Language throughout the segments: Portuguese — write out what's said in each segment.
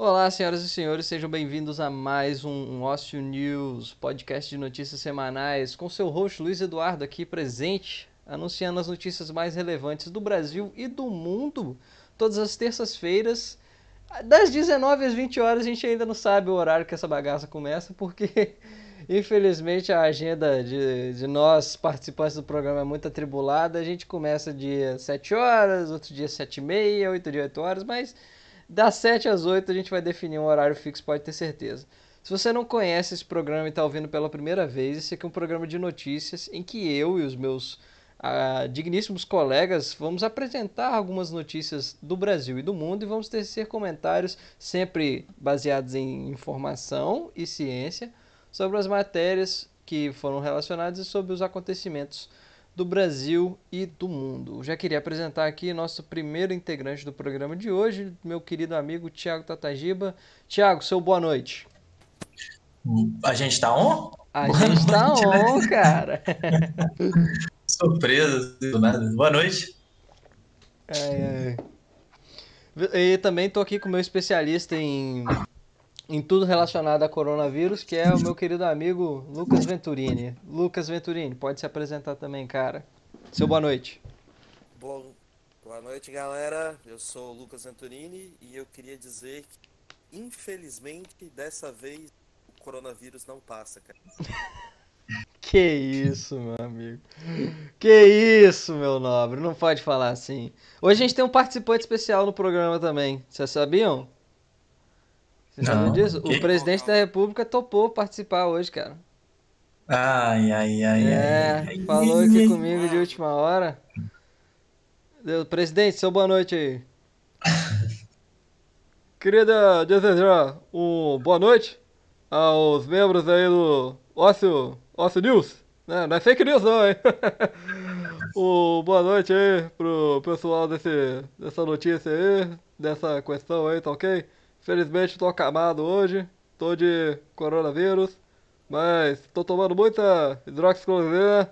Olá, senhoras e senhores, sejam bem-vindos a mais um Ócio News, podcast de notícias semanais, com seu host Luiz Eduardo aqui presente, anunciando as notícias mais relevantes do Brasil e do mundo, todas as terças-feiras, das 19 às 20 horas. A gente ainda não sabe o horário que essa bagaça começa, porque infelizmente a agenda de, de nós, participantes do programa, é muito atribulada. A gente começa dia 7 horas, outro dia 7 e meia, outro dia 8 horas, mas das 7 às 8 a gente vai definir um horário fixo, pode ter certeza. Se você não conhece esse programa e está ouvindo pela primeira vez, esse aqui é um programa de notícias em que eu e os meus ah, digníssimos colegas vamos apresentar algumas notícias do Brasil e do mundo e vamos tecer comentários sempre baseados em informação e ciência sobre as matérias que foram relacionadas e sobre os acontecimentos do Brasil e do mundo. Já queria apresentar aqui nosso primeiro integrante do programa de hoje, meu querido amigo Tiago Tatagiba. Tiago, seu boa noite. A gente tá on? A gente tá on, cara. Surpresa, do nada. Boa noite. É, é. E também tô aqui com o meu especialista em em tudo relacionado a coronavírus, que é o meu querido amigo Lucas Venturini. Lucas Venturini, pode se apresentar também, cara. Seu boa noite. Bom, boa noite, galera. Eu sou o Lucas Venturini e eu queria dizer que, infelizmente, dessa vez o coronavírus não passa, cara. que isso, meu amigo. Que isso, meu nobre. Não pode falar assim. Hoje a gente tem um participante especial no programa também. Vocês sabiam? Você sabe disso? O presidente da República topou participar hoje, cara. Ai, ai, ai, é, ai, falou aqui comigo de última hora. Deu, presidente, seu boa noite aí. Queria desejar um boa noite aos membros aí do Ócio, Ócio News. Né? Não é fake news não, hein? o boa noite aí pro pessoal desse, dessa notícia aí, dessa questão aí, tá ok? Felizmente estou acamado hoje, estou de coronavírus, mas estou tomando muita hidroxicloroquina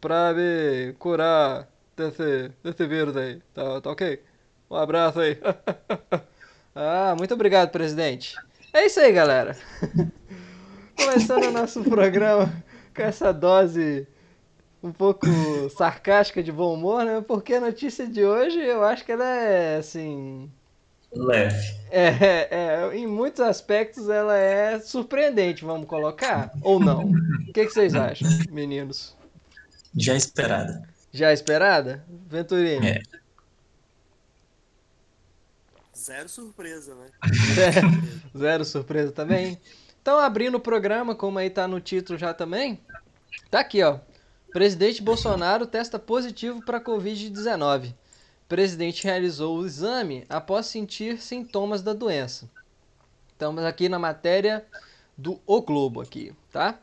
para me curar desse, desse vírus aí, tá, tá ok? Um abraço aí. ah, muito obrigado, presidente. É isso aí, galera. Começando o nosso programa com essa dose um pouco sarcástica de bom humor, né? Porque a notícia de hoje eu acho que ela é assim leve. É, é, em muitos aspectos ela é surpreendente, vamos colocar? Ou não? O que, que vocês acham, meninos? Já esperada. Já esperada? Venturini? É. Zero surpresa, né? É, zero surpresa também. Então, abrindo o programa, como aí tá no título já também, tá aqui, ó. Presidente Bolsonaro testa positivo para Covid-19 presidente realizou o exame após sentir sintomas da doença. Estamos aqui na matéria do O Globo aqui, tá?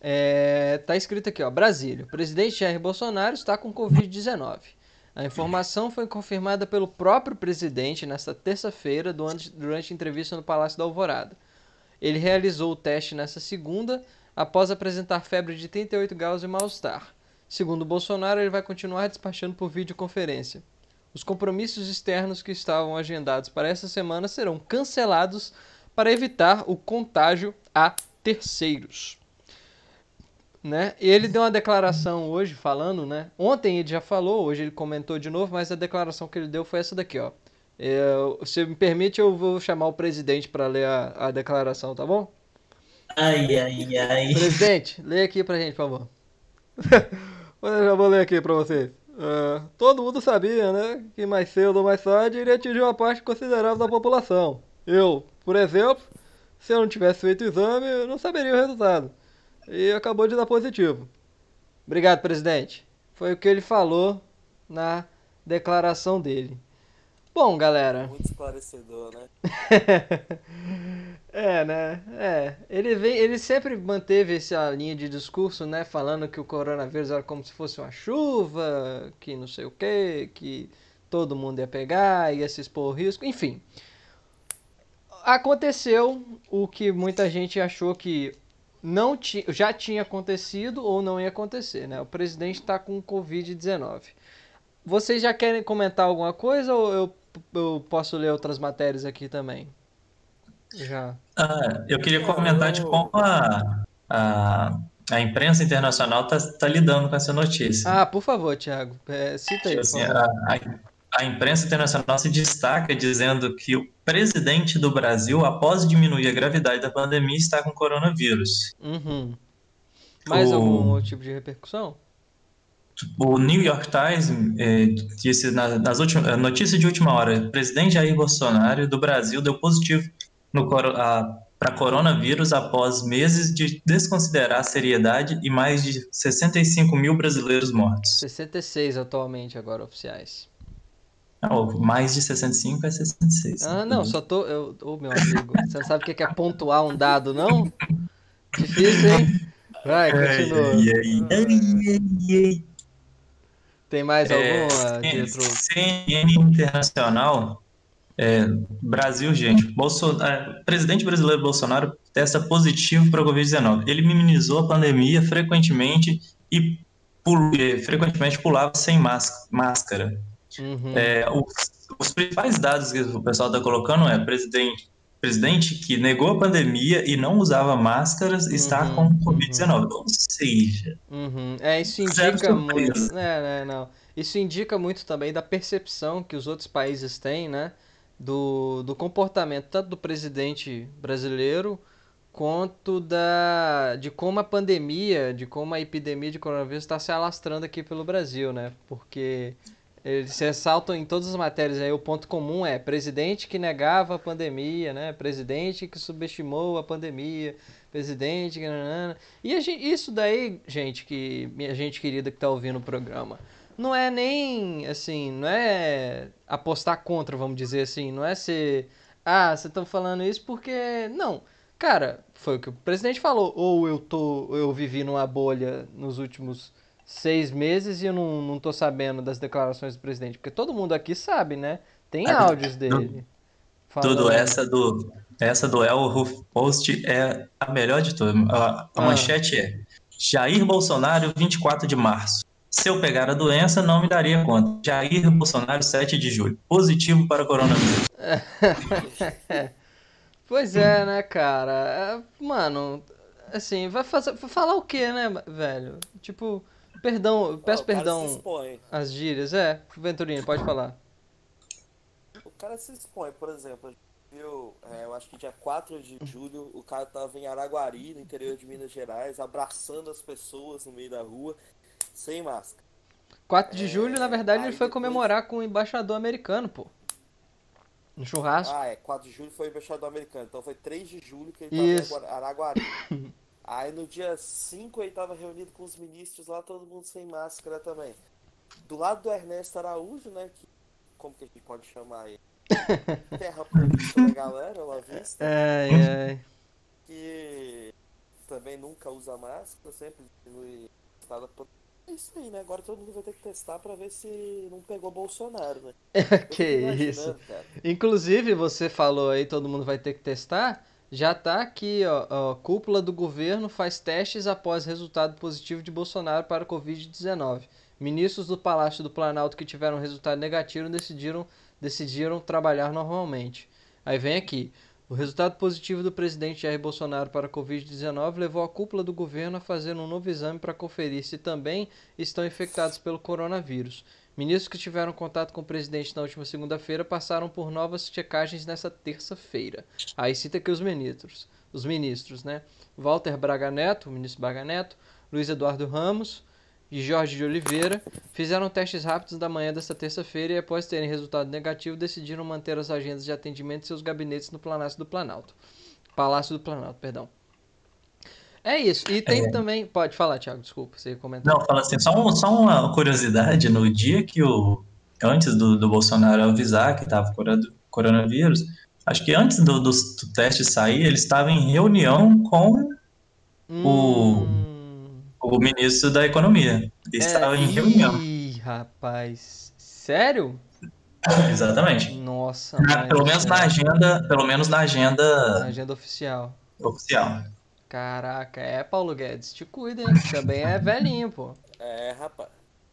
É, tá escrito aqui, ó, Brasília. O presidente Jair Bolsonaro está com Covid-19. A informação foi confirmada pelo próprio presidente nesta terça-feira durante entrevista no Palácio da Alvorada. Ele realizou o teste nesta segunda após apresentar febre de 38 graus e mal-estar. Segundo Bolsonaro, ele vai continuar despachando por videoconferência. Os compromissos externos que estavam agendados para essa semana serão cancelados para evitar o contágio a terceiros. Né? E ele deu uma declaração hoje falando, né? Ontem ele já falou, hoje ele comentou de novo, mas a declaração que ele deu foi essa daqui, ó. Eu, se me permite, eu vou chamar o presidente para ler a, a declaração, tá bom? Ai, ai, ai. Presidente, lê aqui pra gente, por favor. eu já vou ler aqui pra vocês. Uh, todo mundo sabia, né, que mais cedo ou mais tarde iria atingir uma parte considerável da população. Eu, por exemplo, se eu não tivesse feito o exame, eu não saberia o resultado. E acabou de dar positivo. Obrigado, presidente. Foi o que ele falou na declaração dele. Bom, galera. Muito esclarecedor, né? É, né? É. Ele, vem, ele sempre manteve essa linha de discurso, né? Falando que o coronavírus era como se fosse uma chuva, que não sei o quê, que todo mundo ia pegar, ia se expor ao risco, enfim. Aconteceu o que muita gente achou que não ti, já tinha acontecido ou não ia acontecer, né? O presidente está com Covid-19. Vocês já querem comentar alguma coisa ou eu, eu posso ler outras matérias aqui também? Já. Ah, eu queria É, comentar de como a, a, a imprensa internacional está lidando com essa notícia. Ah, por favor, Thiago, é, cita aí, por Assim, a, a- a imprensa internacional se destaca dizendo que o presidente do Brasil, após diminuir a gravidade da pandemia, está com coronavírus. Uhum. Mais O- algum outro tipo de repercussão? O New York Times eh, disse na, nas últimas notícia de última hora, presidente Jair Bolsonaro do Brasil deu positivo para coronavírus após meses de desconsiderar a seriedade e mais de 65 mil brasileiros mortos. 66 atualmente agora oficiais. Não, mais de 65 é 66. Ah, não, só tô. Eu, ô, meu amigo, você não sabe o que é pontuar um dado, não? Difícil, hein? Vai, Ai, continua. ai, ai, ai. Tem mais É, alguma, C- Pietro? CNN Internacional, é, Brasil, gente, Bolso- é, presidente brasileiro Bolsonaro testa positivo para a Covid-19. Ele minimizou a pandemia frequentemente e pul- é, frequentemente pulava sem más- máscara. Uhum. É, os, os principais dados que o pessoal está colocando é presidente, presidente que negou a pandemia e não usava máscaras está Uhum, com Covid-19. Ou seja, Uhum. É, isso indica muito. surpresa. É, é, não. Isso indica muito também da percepção que os outros países têm, né? Do, do comportamento tanto do presidente brasileiro quanto da, de como a pandemia, de como a epidemia de coronavírus está se alastrando aqui pelo Brasil, né? Porque eles ressaltam em todas as matérias aí, o ponto comum é presidente que negava a pandemia, né? Presidente que subestimou a pandemia, presidente que... E a gen- isso daí, gente, que minha gente querida que tá ouvindo o programa, não é nem assim, não é apostar contra, vamos dizer assim, não é ser, ah, vocês estão falando isso porque não. Cara, foi o que o presidente falou, ou eu tô, eu vivi numa bolha nos últimos seis meses e eu não, não tô sabendo das declarações do presidente, porque todo mundo aqui sabe, né? Tem Ah, áudios dele. Tudo falando. essa do essa do El Post é a melhor de todas. A, a Ah. manchete é Jair Bolsonaro 24 de março. Se eu pegar a doença, não me daria conta. Jair Bolsonaro 7 de julho. Positivo para coronavírus. Pois é, né, cara? É, Mano, assim, vai fazer, vai falar o quê, né, velho? Tipo, perdão, eu peço cara perdão se expõe. às gírias. É, Venturini, pode falar. O cara se expõe, por exemplo, viu, é, eu acho que dia 4 de julho, o cara tava em Araguari, no interior de Minas Gerais, abraçando as pessoas no meio da rua, sem máscara. 4 de É, julho, na verdade, aí ele foi depois- comemorar com o embaixador americano, pô. No churrasco. Ah, é, 4 de julho foi o embaixador americano, então foi 3 de julho que ele Isso. tava em Araguari. Aí no dia 5 ele tava reunido com os ministros lá, todo mundo sem máscara também. Do lado do Ernesto Araújo, né, que, como que a gente pode chamar ele? Terra política da galera, lá vista. Ai, ai. que também nunca usa máscara, sempre diminui o estado É isso aí, né? Agora todo mundo vai ter que testar pra ver se não pegou Bolsonaro, né? Eu que isso. cara. Inclusive, você falou aí, todo mundo vai ter que testar. Já tá aqui, ó, ó, cúpula do governo faz testes após resultado positivo de Bolsonaro para o Covid-19. Ministros do Palácio do Planalto que tiveram resultado negativo decidiram, decidiram trabalhar normalmente. Aí vem aqui. O resultado positivo do presidente Jair Bolsonaro para a Covid-19 levou a cúpula do governo a fazer um novo exame para conferir se também estão infectados pelo coronavírus. Ministros que tiveram contato com o presidente na última segunda-feira passaram por novas checagens nessa terça-feira. Aí cita aqui os ministros, os ministros, né? Walter Braga Neto, o ministro Braga Neto, Luiz Eduardo Ramos e Jorge de Oliveira fizeram testes rápidos da manhã desta terça-feira e após terem resultado negativo decidiram manter as agendas de atendimento em seus gabinetes no Palácio do Planalto. Palácio do Planalto, perdão. É isso. E tem também, pode falar, Thiago, desculpa, você ia comentar. Não, fala assim, só, um- só uma curiosidade, no dia que o. Antes do, do Bolsonaro avisar que estava coronavírus, acho que antes do, do, do teste sair, ele estava em reunião com Hum, o ministro da Economia. Ele estava em reunião. Ih, rapaz. Sério? Exatamente. Nossa, Na- pelo menos na agenda, pelo menos na Na agenda agenda oficial. oficial. Caraca, é Paulo Guedes, te cuida, hein? Também é velhinho, pô. É, rapaz.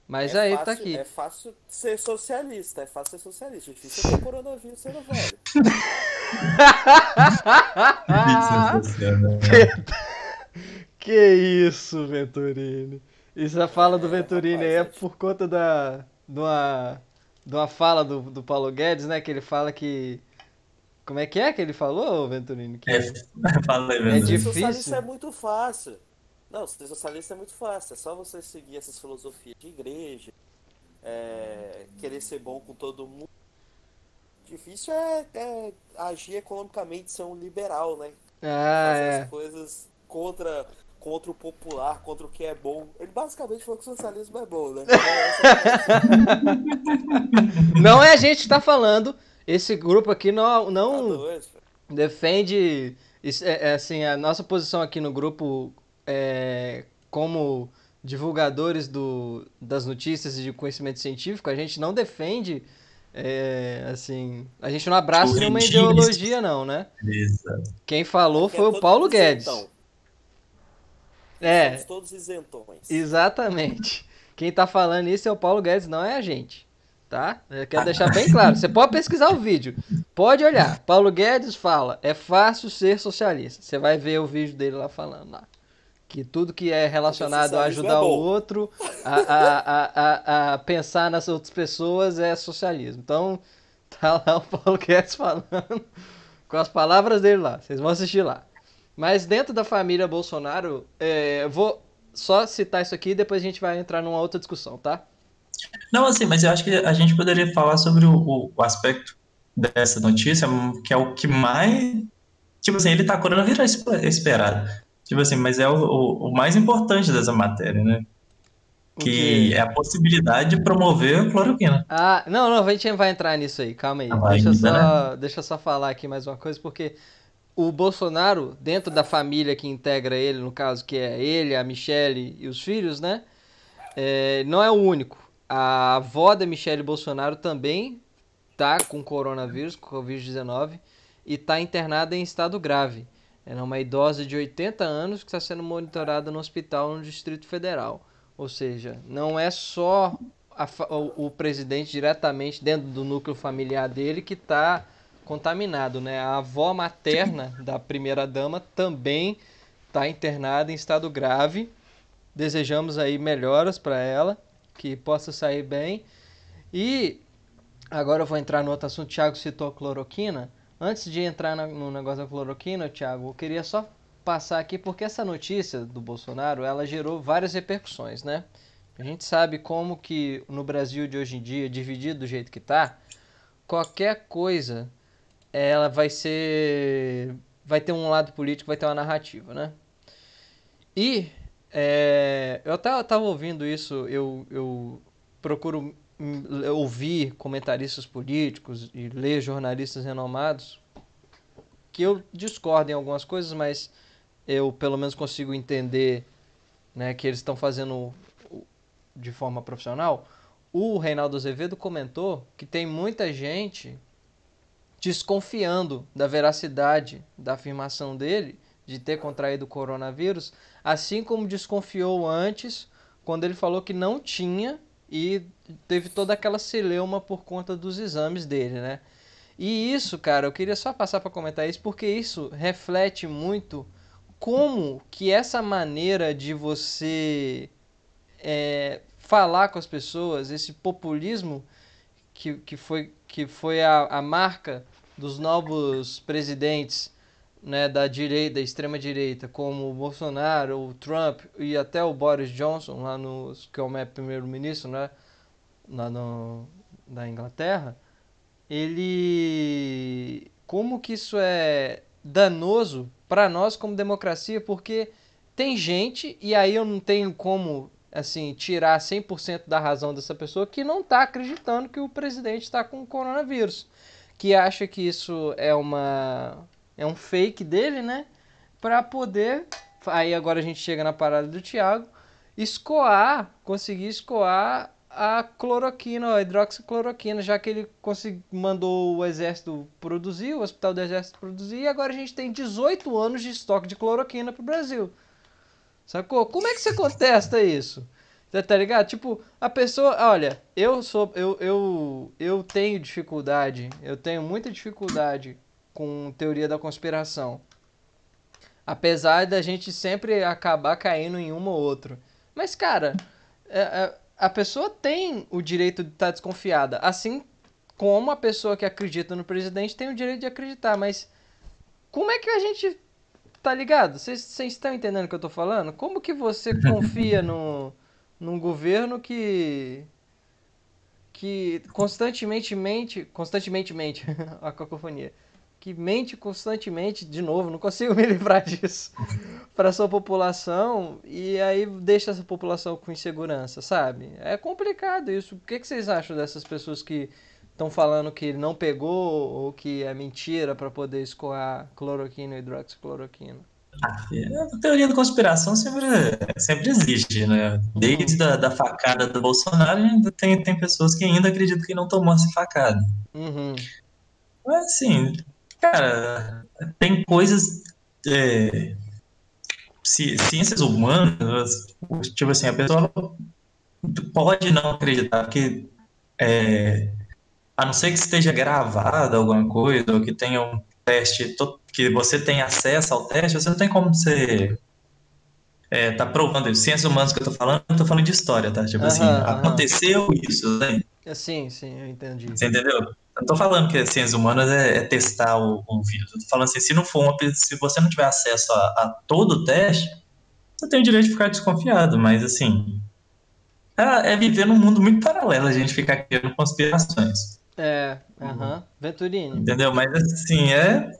Mas é aí fácil, tá aqui. É fácil ser socialista, é fácil ser socialista. Difícil é ter coronavírus sendo velho. que isso, Venturini. Isso a fala do Venturini aí é por conta da. de uma, de uma fala do, do Paulo Guedes, né? Que ele fala que. Como é que é que ele falou, Venturini? Que É, fala aí, É difícil. socialista é muito fácil. Não, ser socialista é muito fácil. É só você seguir essas filosofias de igreja, é, querer ser bom com todo mundo. Difícil é, é agir economicamente, ser um liberal, né? Ah, Fazer é. as coisas contra, contra o popular, contra o que é bom. Ele basicamente falou que o socialismo é bom, né? Não é a gente que tá falando. Esse grupo aqui não, Tá não velho. defende. é- é assim, a nossa posição aqui no grupo é como divulgadores do, das notícias e de conhecimento científico, a gente não defende. é, assim, a gente não abraça nenhuma ideologia, não, né? Quem falou é foi o Paulo Guedes. É, Somos todos isentões. Exatamente. Quem tá falando isso é o Paulo Guedes, não é a gente. Tá? Eu quero deixar bem claro. Você pode pesquisar o vídeo. Pode olhar. Paulo Guedes fala: é fácil ser socialista. Você vai ver o vídeo dele lá falando lá. Que tudo que é relacionado a ajudar é o outro, a, a, a, a, a pensar nas outras pessoas é socialismo. Então, tá lá o Paulo Guedes falando com as palavras dele lá. Vocês vão assistir lá. Mas dentro da família Bolsonaro, é, vou só citar isso aqui e depois a gente vai entrar numa outra discussão, tá? Não, assim, mas eu acho que a gente poderia falar sobre o, o- aspecto dessa notícia, que é o que mais. Tipo assim, ele tá coronavírus esp- esperado. Tipo assim, mas é o, o, o mais importante dessa matéria, né? Que é a possibilidade de promover a cloroquina. Ah, não, não, a gente vai entrar nisso aí, calma aí. Ah, Deixa ainda, só, deixa eu só falar aqui mais uma coisa, porque o Bolsonaro, dentro da família que integra ele, no caso, que é ele, a Michelle e os filhos, né? é, não é o único. A avó da Michelle Bolsonaro também tá com coronavírus, com Covid-19, e tá internada em estado grave. Ela é uma idosa de 80 anos que está sendo monitorada no hospital no Distrito Federal. Ou seja, não é só a o, o presidente diretamente dentro do núcleo familiar dele que está contaminado, né? A avó materna da primeira dama também está internada em estado grave. Desejamos aí melhoras para ela, que possa sair bem. E agora eu vou entrar no outro assunto. O Thiago citou cloroquina. Antes de entrar no negócio da cloroquina, Thiago, eu queria só passar aqui porque essa notícia do Bolsonaro, ela gerou várias repercussões, né? A gente sabe como que no Brasil de hoje em dia, dividido do jeito que tá, qualquer coisa ela vai ser vai ter um lado político, vai ter uma narrativa, né? E é, eu até estava ouvindo isso, eu, eu procuro ouvir comentaristas políticos e ler jornalistas renomados que eu discordo em algumas coisas, mas eu pelo menos consigo entender né, que eles estão fazendo de forma profissional. O Reinaldo Azevedo comentou que tem muita gente desconfiando da veracidade da afirmação dele de ter contraído o coronavírus, assim como desconfiou antes quando ele falou que não tinha e teve toda aquela celeuma por conta dos exames dele, né? E isso, cara, eu queria só passar para comentar isso porque isso reflete muito como que essa maneira de você é, falar com as pessoas, esse populismo que, que foi, que foi a, a marca dos novos presidentes né, da direita, da extrema direita, como o Bolsonaro, o Trump e até o Boris Johnson, lá no, que é o primeiro-ministro né, lá da Inglaterra, ele. Como que isso é danoso para nós como democracia, porque tem gente, e aí eu não tenho como assim tirar 100% da razão dessa pessoa que não está acreditando que o presidente está com coronavírus, que acha que isso é uma é um fake dele, né? Para poder aí agora a gente chega na parada do Thiago, escoar, conseguir escoar a cloroquina, a hidroxicloroquina, já que ele mandou o exército produzir, o hospital do exército produzir, e agora a gente tem 18 anos de estoque de cloroquina para o Brasil. Sacou? Como é que você contesta isso? Você tá ligado? Tipo, a pessoa, olha, eu sou eu eu eu tenho dificuldade, eu tenho muita dificuldade com teoria da conspiração. Apesar da gente sempre acabar caindo em uma ou outra. Mas, cara, é, é, a pessoa tem o direito de estar desconfiada. Assim como a pessoa que acredita no presidente tem o direito de acreditar. Mas como é que a gente. Tá ligado? Vocês estão entendendo o que eu tô falando? Como que você confia no, num governo que. que constantemente mente. Constantemente mente. a cacofonia que mente constantemente, de novo, não consigo me livrar disso, para sua população e aí deixa essa população com insegurança, sabe? É complicado isso. O que, que vocês acham dessas pessoas que estão falando que não pegou ou que é mentira para poder escoar cloroquina e hidroxicloroquina? A teoria da conspiração sempre, sempre existe, né? Desde a da facada do Bolsonaro, ainda tem, tem pessoas que ainda acreditam que não tomou essa facada. Uhum. Mas, assim, Cara, tem coisas. É, ciências humanas, tipo assim, a pessoa pode não acreditar, porque é, a não ser que esteja gravado alguma coisa, ou que tenha um teste, que você tenha acesso ao teste, você não tem como você é, tá provando ciências humanas que eu tô falando, eu tô falando de história, tá? Tipo assim, aconteceu isso, né? Sim, sim, eu entendi. Você entendeu? não tô falando que ciências humanas é, é testar o, o, vírus. Eu tô falando assim, se não for uma, se você não tiver acesso a, a todo o teste, você tem o direito de ficar desconfiado, mas assim, é, é viver num mundo muito paralelo a gente ficar criando conspirações. É, aham. Uh Venturini. Entendeu? Mas assim, é.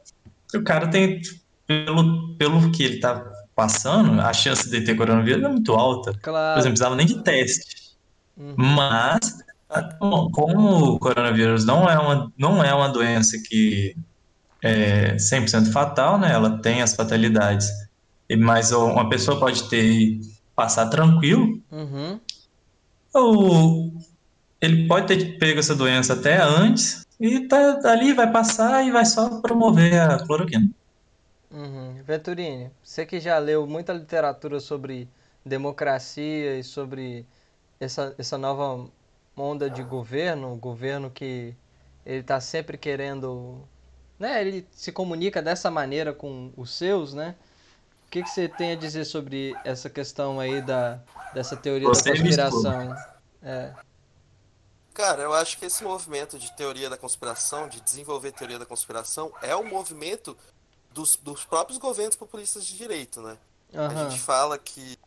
O cara tem. Pelo, pelo que ele tá passando, a chance de ter coronavírus é muito alta. Claro. Por exemplo, precisava nem de teste. Uhum. Mas como o coronavírus não é uma, não é uma doença que é 100% fatal, né? Ela tem as fatalidades, mas uma pessoa pode ter e passar tranquilo. Uhum. Ou ele pode ter pego essa doença até antes e tá ali, vai passar e vai só promover a cloroquina. Uhum. Venturini, você que já leu muita literatura sobre democracia e sobre essa, essa nova onda de governo, governo que ele está sempre querendo, né? Ele se comunica dessa maneira com os seus, né? O que, que você tem a dizer sobre essa questão aí da dessa teoria você da conspiração? É. Cara, eu acho que esse movimento de teoria da conspiração, de desenvolver teoria da conspiração, é um movimento dos, dos próprios governos populistas de direito, né? Uhum. A gente fala que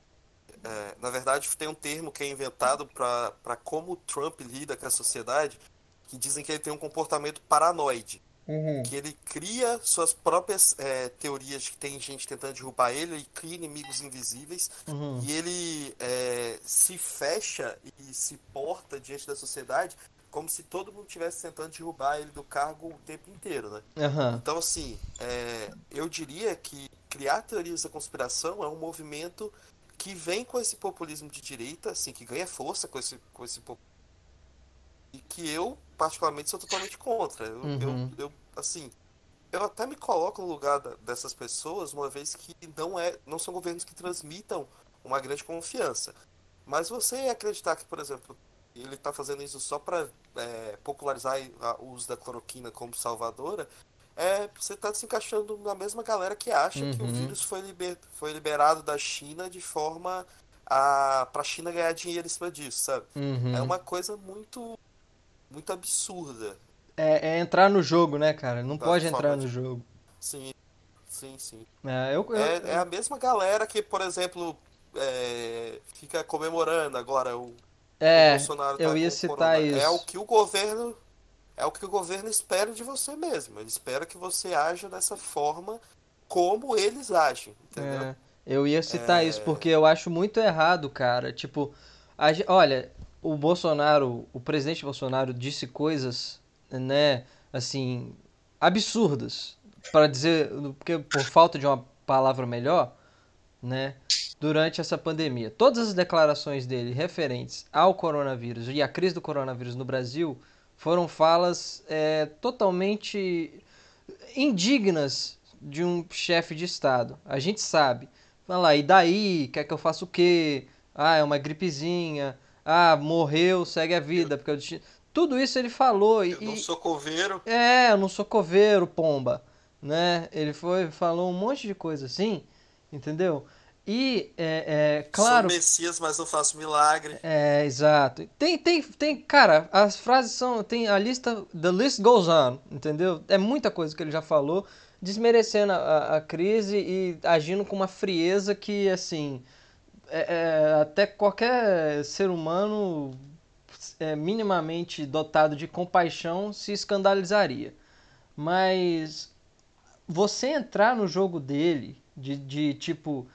é, na verdade, tem um termo que é inventado para como o Trump lida com a sociedade, que dizem que ele tem um comportamento paranoide. Uhum. Que ele cria suas próprias é, teorias de que tem gente tentando derrubar ele, ele cria inimigos invisíveis uhum. e ele é, se fecha e se porta diante da sociedade como se todo mundo estivesse tentando derrubar ele do cargo o tempo inteiro, né? Uhum. Então, assim, é, eu diria que criar teorias da conspiração é um movimento que vem com esse populismo de direita, assim, que ganha força com esse, com esse e que eu, particularmente, sou totalmente contra. Eu, uhum. eu, eu, assim, eu até me coloco no lugar dessas pessoas, uma vez que não, é, não são governos que transmitam uma grande confiança. Mas você acreditar que, por exemplo, ele está fazendo isso só para é, popularizar o uso da cloroquina como salvadora, é, você está se encaixando na mesma galera que acha uhum. que o uhum. vírus foi, liber, foi liberado da China de forma a para a China ganhar dinheiro em cima disso, sabe? Uhum. É uma coisa muito muito absurda. É, é entrar no jogo, né, cara? Não da pode entrar no jogo. Sim, sim, sim. É, eu, eu, é, é a mesma galera que, por exemplo, é, fica comemorando agora o, é, o Bolsonaro. Tá eu ia citar isso. É o que o governo é o que o governo espera de você mesmo. Ele espera que você haja dessa forma como eles agem, entendeu? É, eu ia citar é... isso porque eu acho muito errado, cara. Tipo, a, olha, o Bolsonaro, o presidente Bolsonaro disse coisas, né, assim, absurdas, para dizer, porque por falta de uma palavra melhor, né, durante essa pandemia. Todas as declarações dele referentes ao coronavírus e à crise do coronavírus no Brasil foram falas é, totalmente indignas de um chefe de Estado. A gente sabe. Fala e daí? Quer que eu faça o quê? Ah, é uma gripezinha. Ah, morreu, segue a vida. Porque eu... Tudo isso ele falou. Eu e, não sou coveiro. É, eu não sou coveiro, pomba. Né? Ele foi, falou um monte de coisa assim, entendeu? E, é, é claro. Sou Messias, mas não faço milagre. É, exato. Tem, tem, tem, cara, as frases são. Tem a lista. The list goes on, entendeu? É muita coisa que ele já falou, desmerecendo a, a crise e agindo com uma frieza que, assim. É, é, até qualquer ser humano é, minimamente dotado de compaixão se escandalizaria. Mas você entrar no jogo dele, de, de tipo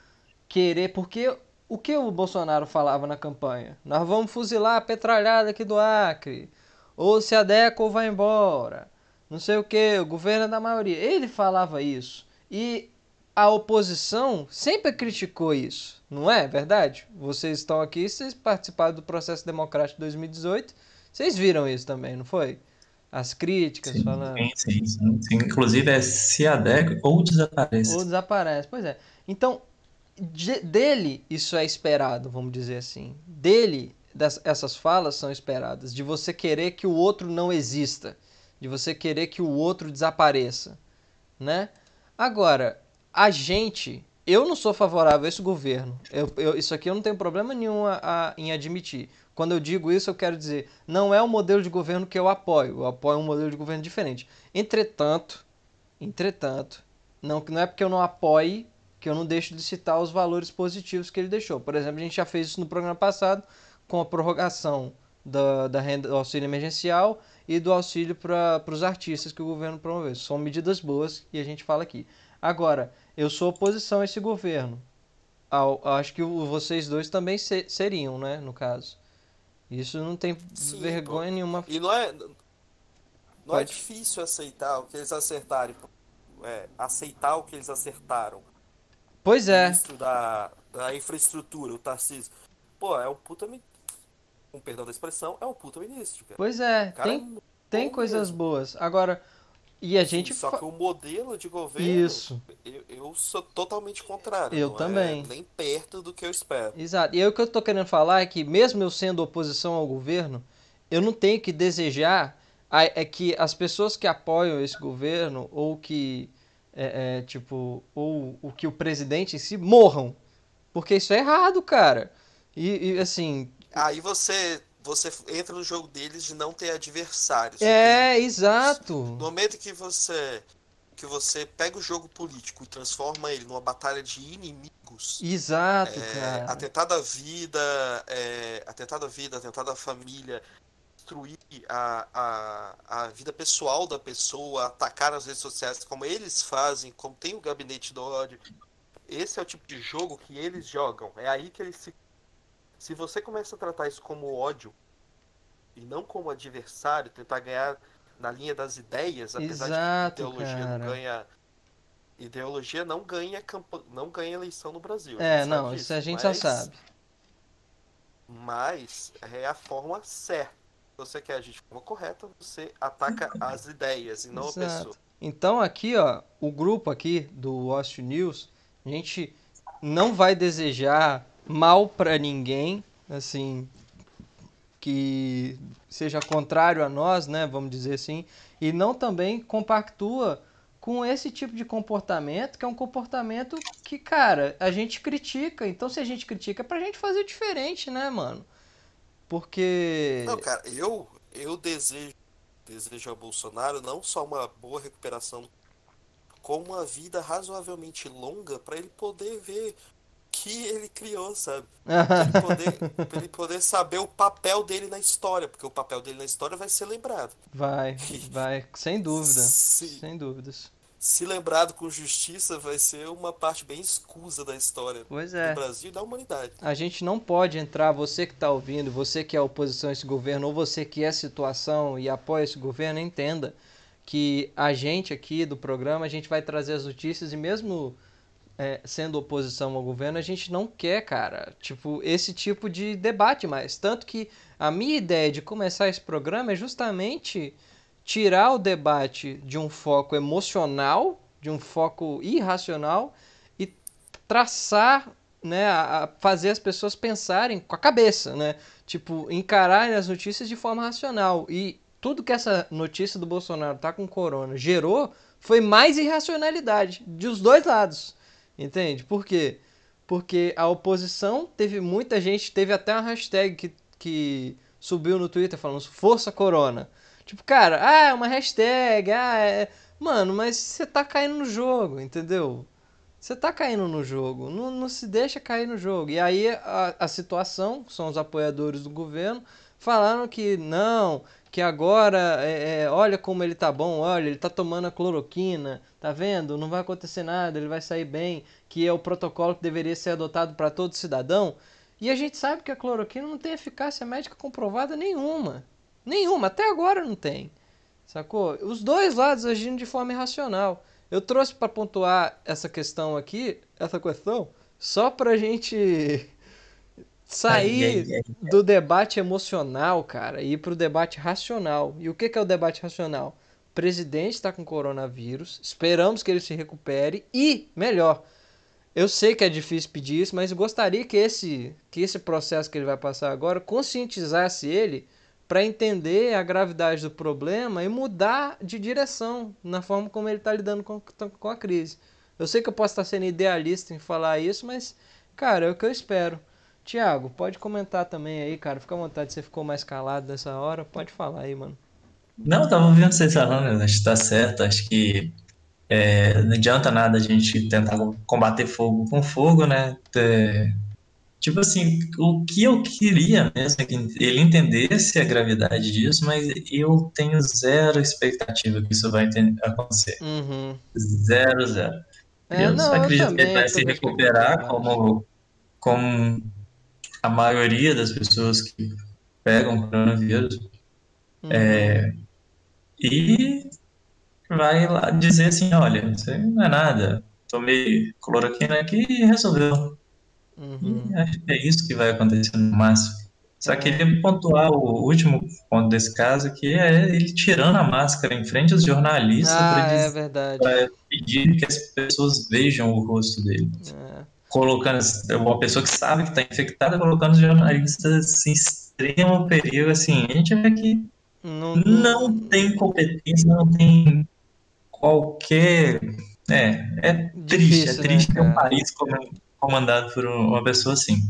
querer, porque o que o Bolsonaro falava na campanha? Nós vamos fuzilar a petralhada aqui do Acre, ou se adequa ou vai embora, não sei o que, o governo é da maioria. Ele falava isso. E a oposição sempre criticou isso, não é verdade? Vocês estão aqui, vocês participaram do processo democrático de 2018, vocês viram isso também, não foi? As críticas sim, falando. Sim, sim, sim, Inclusive é se adequa ou desaparece. Ou desaparece, pois é. Então, de, dele isso é esperado, vamos dizer assim. Dele, das, essas falas são esperadas. De você querer que o outro não exista. De você querer que o outro desapareça. Né? Agora, a gente. Eu não sou favorável a esse governo. Eu, eu, isso aqui eu não tenho problema nenhum a, a, em admitir. Quando eu digo isso, eu quero dizer, não é o modelo de governo que eu apoio. Eu apoio um modelo de governo diferente. Entretanto, entretanto, não, não é porque eu não apoie que eu não deixo de citar os valores positivos que ele deixou. Por exemplo, a gente já fez isso no programa passado com a prorrogação da, da renda, do auxílio emergencial e do auxílio para os artistas que o governo promoveu. São medidas boas e a gente fala aqui. Agora, eu sou oposição a esse governo. Ao, acho que vocês dois também ser, seriam, né, no caso. Isso não tem Sim, vergonha pô. nenhuma. E não é, não é difícil aceitar o que eles acertarem. É, aceitar o que eles acertaram. Pois é. O ministro da, da infraestrutura, o Tarcísio. Pô, é um puta. Com um perdão da expressão, é um puta ministro. Cara. Pois é, tem, é tem coisas mesmo. boas. Agora, e a gente. Sim, só que o modelo de governo. Isso. Eu, eu sou totalmente contrário. Eu também. É nem perto do que eu espero. Exato. E aí o que eu tô querendo falar é que, mesmo eu sendo oposição ao governo, eu não tenho que desejar é que as pessoas que apoiam esse governo ou que é, é, tipo, ou o que o presidente em si morram. Porque isso é errado, cara. E, e assim. Aí você você entra no jogo deles de não ter adversários. É, exato. No momento que você que você pega o jogo político e transforma ele numa batalha de inimigos. Exato, é, cara. Atentado à vida, é, atentado à vida, atentado à família, destruir a, a, a vida pessoal da pessoa, atacar as redes sociais como eles fazem, como tem o gabinete do ódio. Esse é o tipo de jogo que eles jogam. É aí que eles se. Se você começa a tratar isso como ódio e não como adversário, tentar ganhar na linha das ideias, apesar Exato, de que ideologia cara. não ganha. Ideologia não ganha, campo, não ganha eleição no Brasil. É, não, disso, isso a gente mas, já sabe. Mas é a forma certa você quer agir de forma correta, você ataca as ideias e não Exato. a pessoa. Então aqui, ó, o grupo aqui do Watch News, a gente não vai desejar mal para ninguém, assim, que seja contrário a nós, né, vamos dizer assim, e não também compactua com esse tipo de comportamento, que é um comportamento que, cara, a gente critica. Então, se a gente critica, é pra gente fazer diferente, né, mano? Porque. Não, cara, eu, eu desejo, desejo a Bolsonaro não só uma boa recuperação, como uma vida razoavelmente longa para ele poder ver que ele criou, sabe? Pra ele, poder, pra ele poder saber o papel dele na história, porque o papel dele na história vai ser lembrado. Vai, vai, sem dúvida. Se, sem dúvidas se lembrado com justiça, vai ser uma parte bem escusa da história pois é. do Brasil e da humanidade. A gente não pode entrar, você que está ouvindo, você que é oposição a esse governo, ou você que é situação e apoia esse governo, entenda que a gente aqui do programa, a gente vai trazer as notícias e mesmo é, sendo oposição ao governo, a gente não quer, cara, tipo, esse tipo de debate mais. Tanto que a minha ideia de começar esse programa é justamente tirar o debate de um foco emocional, de um foco irracional e traçar né, a fazer as pessoas pensarem com a cabeça, né? Tipo, encarar as notícias de forma racional. E tudo que essa notícia do Bolsonaro tá com corona gerou foi mais irracionalidade dos dois lados. Entende? Por quê? Porque a oposição teve muita gente, teve até uma hashtag que, que subiu no Twitter falando Força Corona. Tipo, cara, ah, é uma hashtag, ah, é... Mano, mas você tá caindo no jogo, entendeu? Você tá caindo no jogo, não, não se deixa cair no jogo. E aí a, a situação, são os apoiadores do governo, falaram que não, que agora, é, é, olha como ele tá bom, olha, ele tá tomando a cloroquina, tá vendo? Não vai acontecer nada, ele vai sair bem, que é o protocolo que deveria ser adotado para todo cidadão. E a gente sabe que a cloroquina não tem eficácia médica comprovada nenhuma. Nenhuma, até agora não tem. Sacou? Os dois lados agindo de forma irracional. Eu trouxe para pontuar essa questão aqui, essa questão, só pra gente sair ai, ai, ai. do debate emocional, cara, e ir pro debate racional. E o que, que é o debate racional? O presidente está com coronavírus, esperamos que ele se recupere e, melhor, eu sei que é difícil pedir isso, mas gostaria que esse, que esse processo que ele vai passar agora conscientizasse ele para entender a gravidade do problema e mudar de direção na forma como ele está lidando com, com a crise. Eu sei que eu posso estar sendo idealista em falar isso, mas, cara, é o que eu espero. Tiago, pode comentar também aí, cara. Fica à vontade, você ficou mais calado nessa hora. Pode falar aí, mano. Não, tava ouvindo vocês falando, acho que tá certo. Acho que é, não adianta nada a gente tentar combater fogo com fogo, né? É, Tipo assim, o que eu queria mesmo é que ele entendesse a gravidade disso, mas eu tenho zero expectativa que isso vai acontecer. Uhum. Zero, zero. É, eu não, acredito que ele vai se recuperar como, como a maioria das pessoas que pegam coronavírus. Uhum. É, e vai lá dizer assim, olha, isso não é nada. Tomei cloroquina aqui e resolveu. Uhum. acho que é isso que vai acontecer no máximo. Só é. queria pontuar o último ponto desse caso, que é ele tirando a máscara em frente aos jornalistas ah, para é pedir que as pessoas vejam o rosto dele. É. Colocando uma pessoa que sabe que está infectada, colocando os jornalistas em extremo perigo. Assim, a gente vê que não, não tem competência, não tem qualquer. É, é Difícil, triste, é triste né, um país comandado por uma pessoa assim.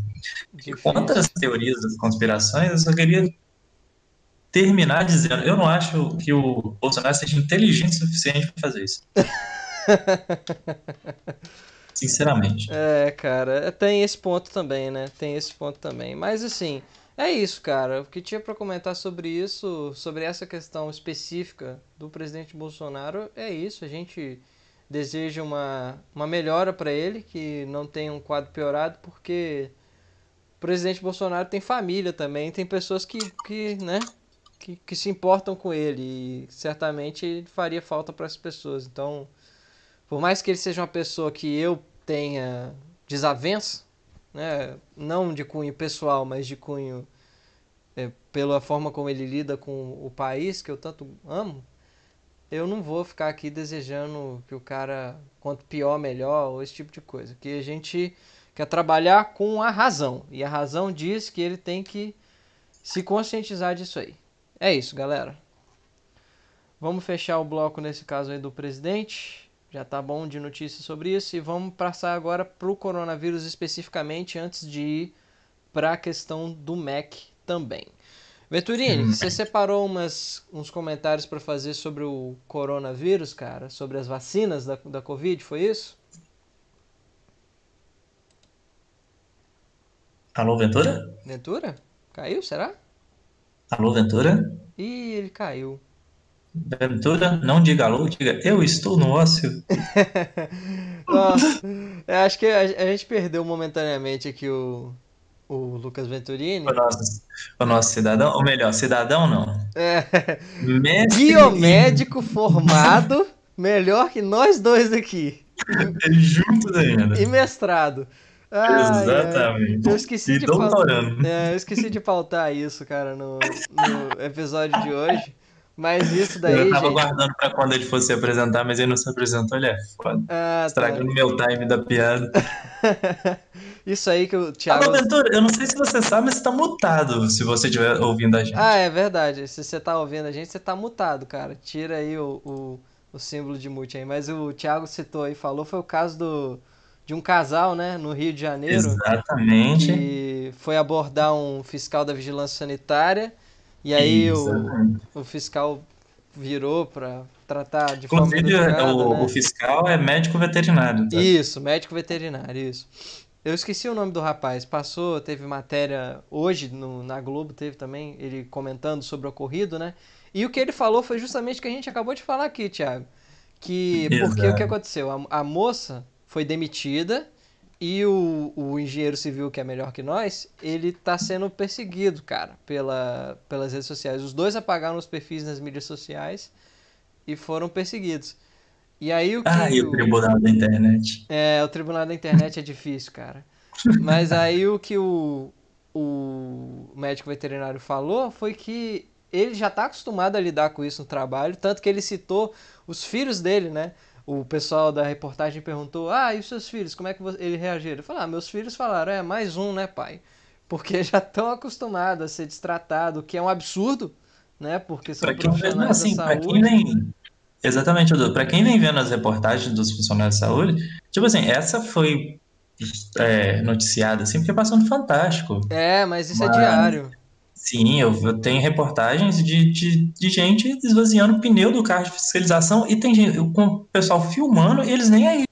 Quanto às teorias das conspirações, eu só queria terminar dizendo: eu não acho que o Bolsonaro seja inteligente o suficiente para fazer isso. Sinceramente. É, cara, tem esse ponto também, né? Tem esse ponto também. Mas assim, é isso, cara. O que tinha para comentar sobre isso, sobre essa questão específica do presidente Bolsonaro, é isso. A gente desejo uma, uma melhora para ele, que não tenha um quadro piorado, porque o presidente Bolsonaro tem família também, tem pessoas que, que, né, que, que se importam com ele e certamente faria falta para as pessoas. Então, por mais que ele seja uma pessoa que eu tenha desavença, né, não de cunho pessoal, mas de cunho é, pela forma como ele lida com o país que eu tanto amo, eu não vou ficar aqui desejando que o cara, quanto pior, melhor, ou esse tipo de coisa. Que a gente quer trabalhar com a razão. E a razão diz que ele tem que se conscientizar disso aí. É isso, galera. Vamos fechar o bloco nesse caso aí do presidente. Já tá bom de notícias sobre isso. E vamos passar agora para o coronavírus especificamente, antes de ir para a questão do MEC também. Venturini, hum. você separou umas, uns comentários para fazer sobre o coronavírus, cara? Sobre as vacinas da, da Covid, foi isso? Alô, Ventura? Ventura? Caiu, será? Alô, Ventura? Ih, ele caiu. Ventura, não diga alô, diga eu estou no ócio. Nossa, acho que a, a gente perdeu momentaneamente aqui o, o Lucas Venturini. O nosso, o nosso cidadão, ou melhor, cidadão não. É. Mestre Biomédico formado, melhor que nós dois aqui. Juntos ainda. E mestrado. Ah, Exatamente. É. Eu esqueci e de doutorando. Pautar, é, eu esqueci de pautar isso, cara, no, no episódio de hoje. Mas isso daí. Eu tava gente... guardando pra quando ele fosse se apresentar, mas ele não se apresentou, ele é foda. Ah, tá. Estragando tá. meu time da piada. isso aí que o Thiago. Alô, Ventura, eu não sei se você sabe, mas você tá mutado se você estiver ouvindo a gente. Ah, é verdade. Se você tá ouvindo a gente, você tá mutado, cara. Tira aí o, o, o símbolo de mute aí. Mas o Thiago citou aí, falou, foi o caso do, de um casal, né, no Rio de Janeiro. Exatamente. Que foi abordar um fiscal da vigilância sanitária e aí o, o fiscal virou para tratar de Inclusive, forma educada, o, né? o fiscal é médico veterinário. Tá? Isso, médico veterinário, isso. Eu esqueci o nome do rapaz. Passou, teve matéria hoje no, na Globo, teve também, ele comentando sobre o ocorrido, né? E o que ele falou foi justamente o que a gente acabou de falar aqui, Thiago. Que, porque o que aconteceu? A, a moça foi demitida e o, o engenheiro civil, que é melhor que nós, ele tá sendo perseguido, cara, pela, pelas redes sociais. Os dois apagaram os perfis nas mídias sociais e foram perseguidos. E aí o que. Ah, e o tribunal da internet. É, o tribunal da internet é difícil, cara. Mas aí o que o, o médico veterinário falou foi que ele já está acostumado a lidar com isso no trabalho, tanto que ele citou os filhos dele, né? O pessoal da reportagem perguntou: Ah, e os seus filhos? Como é que ele reagiram? Eu falei: Ah, meus filhos falaram: É, mais um, né, pai? Porque já estão acostumados a ser destratados, o que é um absurdo, né? Porque são pra quem, profissionais assim, da saúde. Quem vem, exatamente, para quem vem vendo as reportagens dos funcionários de saúde, tipo assim, essa foi é, noticiada assim, porque passou no Fantástico. É, mas isso é mas... é diário. Sim, eu, eu tenho reportagens de, de, de, gente esvaziando o pneu do carro de fiscalização e tem gente, com o pessoal filmando e eles nem aí.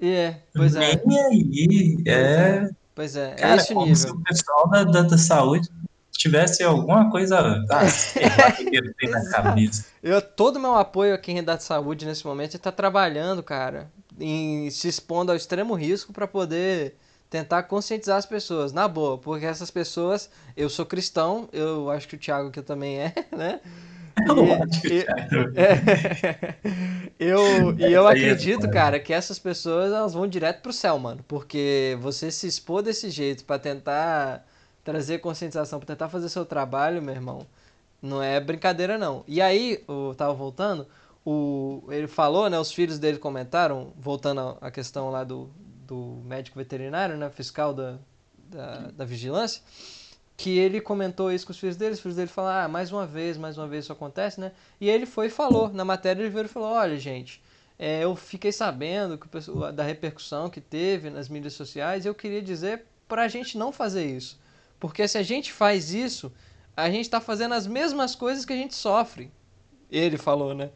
É, pois é. Nem aí. É. Pois é, é Cara, esse como nível. se o pessoal da, da, da saúde tivesse alguma coisa ah, que na cabeça. Eu, todo meu apoio a quem é da saúde nesse momento está trabalhando, cara, em se expondo ao extremo risco para poder tentar conscientizar as pessoas, na boa, porque essas pessoas, eu sou cristão, eu acho que o Thiago aqui também é, né? E, e, é, eu, e eu acredito, cara, que essas pessoas elas vão direto pro céu, mano. Porque você se expor desse jeito para tentar trazer conscientização, para tentar fazer seu trabalho, meu irmão, não é brincadeira não. E aí, eu tava voltando, o, ele falou, né, os filhos dele comentaram, voltando à questão lá do, do médico veterinário, né, fiscal da, da, da, vigilância, que ele comentou isso com os filhos dele, os filhos dele falaram, ah, mais uma vez, mais uma vez isso acontece, né? E ele foi e falou, na matéria ele veio e falou, olha gente, é, eu fiquei sabendo que o, da repercussão que teve nas mídias sociais eu queria dizer para a gente não fazer isso. Porque se a gente faz isso, a gente está fazendo as mesmas coisas que a gente sofre. Ele falou, né?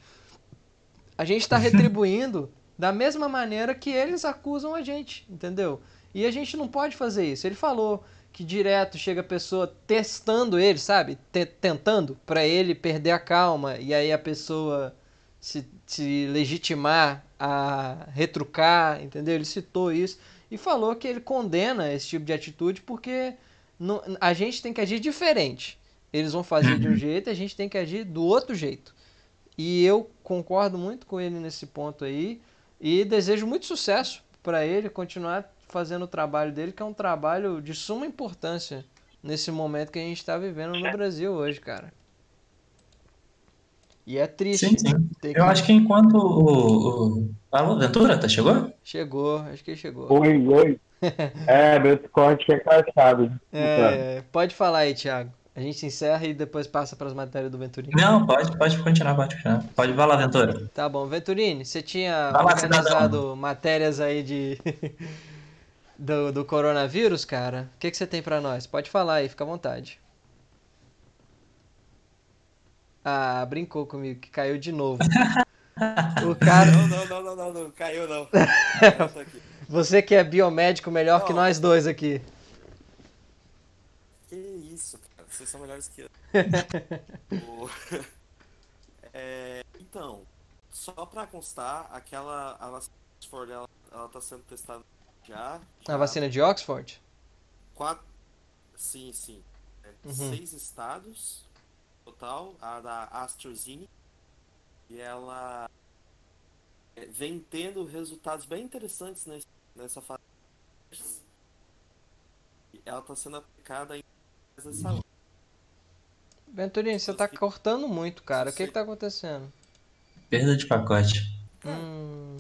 A gente está retribuindo da mesma maneira que eles acusam a gente, entendeu? E a gente não pode fazer isso. Ele falou que direto chega a pessoa testando ele, sabe? tentando para ele perder a calma e aí a pessoa se, se legitimar a retrucar, entendeu? Ele citou isso e falou que ele condena esse tipo de atitude porque não, a gente tem que agir diferente. Eles vão fazer de um uhum. jeito, a gente tem que agir do outro jeito. E eu concordo muito com ele nesse ponto aí. E desejo muito sucesso para ele continuar fazendo o trabalho dele, que é um trabalho de suma importância nesse momento que a gente está vivendo no Brasil hoje, cara. E é triste. Sim, sim. Eu que... acho que enquanto o, o... Alô, Ventura, tá chegou? Chegou, acho que ele chegou. Oi, oi. é, meu corte é cansado. É, pode falar aí, Thiago. A gente encerra e depois passa para as matérias do Venturini. Não, pode, pode continuar, pode continuar. Pode vai lá, Ventura. Tá bom. Venturini, você tinha lá, organizado cidadão. matérias aí de do, do coronavírus, cara? O que, que você tem para nós? Pode falar aí, fica à vontade. Ah, brincou comigo, que caiu de novo. o cara... Não, não, não, não, não, não, caiu não. Você que é biomédico melhor não. que nós dois aqui. Que isso, vocês são melhores que eu. é, então, só pra constar, aquela a vacina de Oxford, ela, ela tá sendo testada já. já a vacina de Oxford? Quatro. Sim, sim. É, uhum. Seis estados total, a da AstraZeneca. E ela é, vem tendo resultados bem interessantes nesse, nessa fase. Ela está sendo aplicada em saúde. Venturini, você tá cortando muito, cara. O que que tá acontecendo? Perda de pacote. Hum,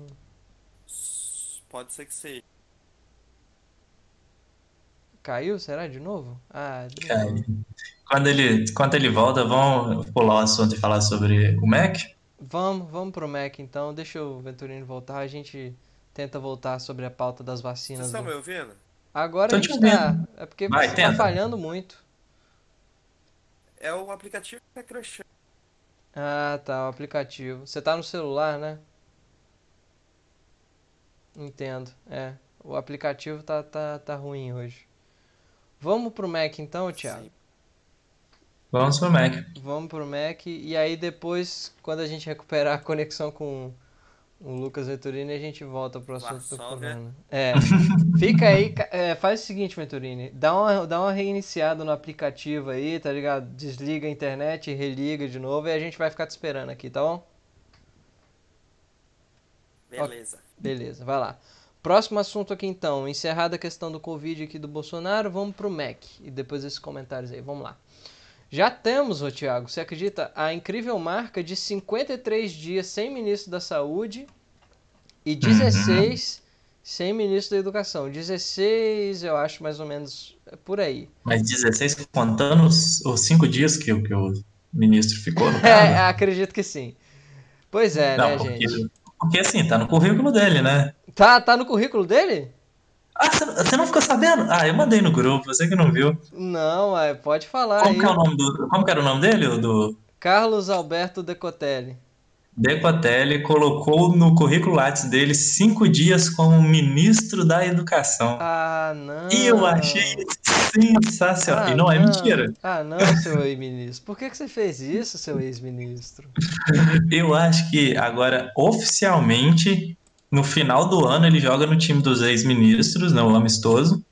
Pode ser que seja. caiu? Será de novo? Ah, de novo. Quando ele, quando ele volta, vamos pular o assunto e falar sobre o Mac? Vamos, vamos pro Mac então. Deixa o Venturini voltar. A gente tenta voltar sobre a pauta das Vocês vacinas. estão do- me ouvindo? Agora Tô a te gente tá. É porque Vai, você tá tenta. falhando muito. É o aplicativo que tá crashando. Ah, tá, o aplicativo. Você tá no celular, né? Entendo. É, o aplicativo tá, tá, tá ruim hoje. Vamos pro Mac então, Thiago? Sim. Vamos pro Mac. Vamos pro Mac e aí depois, quando a gente recuperar a conexão com o Lucas Venturini, a gente volta pro assunto do corona. É, fica aí, é, faz o seguinte, Venturini, dá uma, dá uma reiniciada no aplicativo aí, tá ligado? Desliga a internet, religa de novo e a gente vai ficar te esperando aqui, tá bom? Beleza. Beleza, vai lá. Próximo assunto aqui então, encerrada a questão do Covid aqui do Bolsonaro, vamos pro Mac e depois esses comentários aí, vamos lá. Já temos, ô Thiago, você acredita, a incrível marca de 53 dias sem ministro da Saúde e 16 sem ministro da Educação. 16, eu acho mais ou menos é por aí. Mas 16 contando os, os cinco dias que, o- que o ministro ficou no É, cargo? acredito que sim. Pois é, Não, né, porque, gente? porque assim, tá no currículo dele, né? Tá, tá no currículo dele? Ah, você, não ficou sabendo? Ah, eu mandei no grupo, você que não viu. Não, é, pode falar Como aí. que é o nome do. Como que era o nome dele? Do Carlos Alberto Decotelli. Decotelli colocou no currículo Lattes dele cinco dias como ministro da Educação. Ah, não. E eu achei sensacional. Ah, e não é mentira. Ah, não, seu ex-ministro. Por que que você fez isso, seu ex-ministro? Eu acho que agora, oficialmente, no final do ano, ele joga no time dos ex-ministros, não, o amistoso.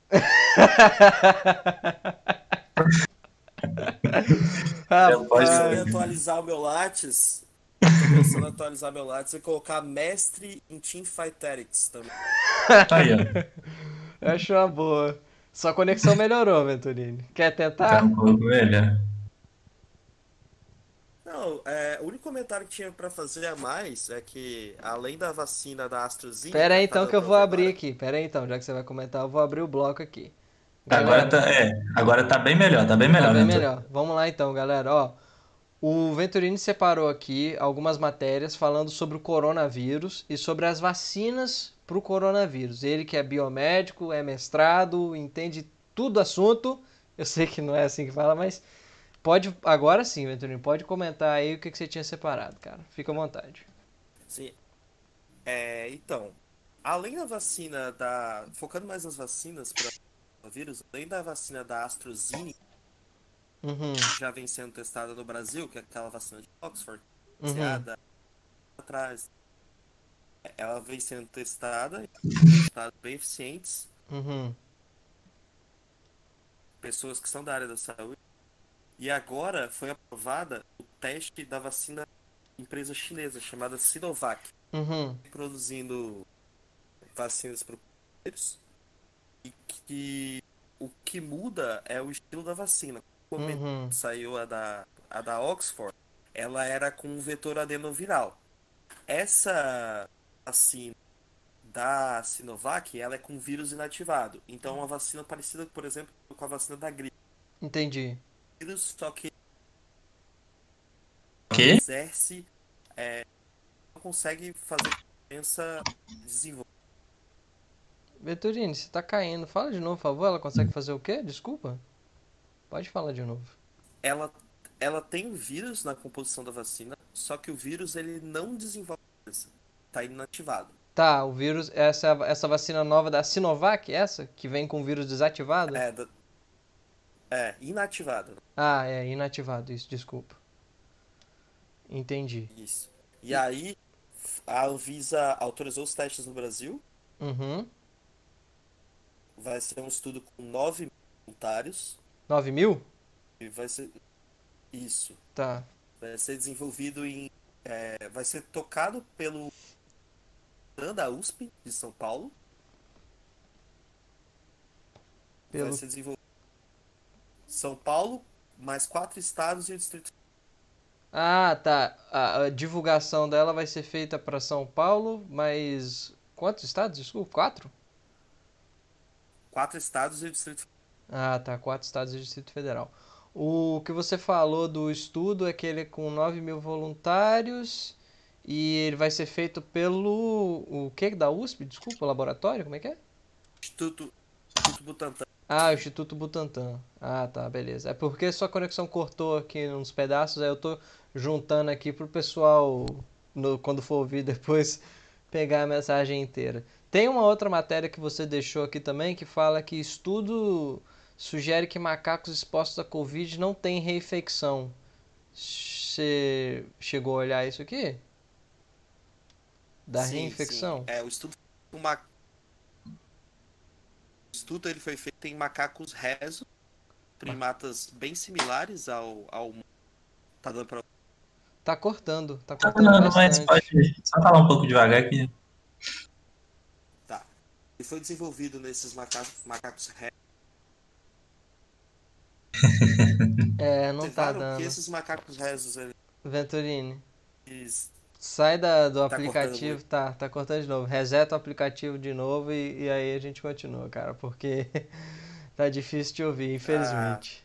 Eu pensando Rapaz, em atualizar o meu Lattes. Pensando em atualizar meu Lattes e colocar mestre em Teamfight Tactics também. Aí, ó. eu acho uma boa. Sua conexão melhorou, Venturini. Quer Tá tentar? um pouco melhor. Não, é, o único comentário que tinha pra fazer a mais é que, além da vacina da AstraZeneca... Pera aí tá então dando que eu vou abrir agora. aqui. Pera aí então, já que você vai comentar, eu vou abrir o bloco aqui. Agora Galera, tá, é, agora tá bem melhor, tá bem melhor, Tá bem melhor. Vamos lá então, galera. Ó, o Venturini separou aqui algumas matérias falando sobre o coronavírus e sobre as vacinas para o coronavírus. Ele que é biomédico, é mestrado, entende tudo do assunto. Eu sei que não é assim que fala, mas pode agora sim, Venturini, pode comentar aí o que, que você tinha separado, cara. Fica à vontade. Sim. É, então, além da vacina da... Focando mais nas vacinas para vírus, além da vacina da AstraZeneca, Uhum, que já vem sendo testada no Brasil, que é aquela vacina de Oxford, uhum, baseada atrás. Ela vem sendo testada, resultados bem eficientes, uhum. pessoas que são da área da saúde. E agora foi aprovada o teste da vacina empresa chinesa chamada Sinovac, Uhum, produzindo vacinas para vírus. E que o que muda é o estilo da vacina. Como uhum, saiu a da, a da Oxford, ela era com um vetor adenoviral. Essa vacina da Sinovac, ela é com vírus inativado. Então, é uma vacina parecida, por exemplo, com a vacina da gripe. entendi. Só que O quê? exerce, é, não consegue fazer doença desenvolver. Venturini, você tá caindo. Fala de novo, por favor. Ela consegue fazer o quê? Desculpa. Pode falar de novo. Ela, ela tem vírus na composição da vacina, só que o vírus ele não desenvolve doença. Está inativado. Tá, o vírus, essa, essa vacina nova da Sinovac, essa, que vem com o vírus desativado? É, da- é inativado. Ah, é, inativado, isso, desculpa. Entendi. Isso. E aí, a Anvisa autorizou os testes no Brasil. Uhum. Vai ser um estudo com 9 voluntários. 9 mil? E vai ser. Isso. Tá. Vai ser desenvolvido em. é, vai ser tocado pelo. da USP de São Paulo. Pelo... Vai ser desenvolvido. São Paulo, mais quatro estados e o Distrito Ah, tá. A, a divulgação dela vai ser feita para São Paulo, mas quantos estados? Desculpa, quatro? Quatro estados e o Distrito Ah, tá. Quatro estados e o Distrito Federal. O que você falou do estudo é que ele é com 9 mil voluntários e ele vai ser feito pelo. O que da USP? Desculpa, o laboratório? Como é que é? Instituto, Instituto Butantan. Ah, o Instituto Butantan. Ah, tá, beleza. É porque sua conexão cortou aqui nos pedaços, aí eu tô juntando aqui pro pessoal, no, quando for ouvir depois, pegar a mensagem inteira. Tem uma outra matéria que você deixou aqui também que fala que estudo sugere que macacos expostos à Covid não têm reinfecção. Você chegou a olhar isso aqui? Da Sim, reinfecção? sim. É, o estudo uma... o estudo ele foi feito em macacos rezo, primatas bem similares ao ao tá dando pra... Tá cortando, tá Tá cortando falando, mas pode só falar um pouco devagar aqui. tá. Ele foi desenvolvido nesses macacos macacos rezo. É, não tá Observaram dando. que esses macacos rezos Venturini. eles Sai da, do Tá aplicativo, cortando tá, tá cortando de novo. Reseta o aplicativo de novo e, e aí a gente continua, cara, porque tá difícil de ouvir, infelizmente.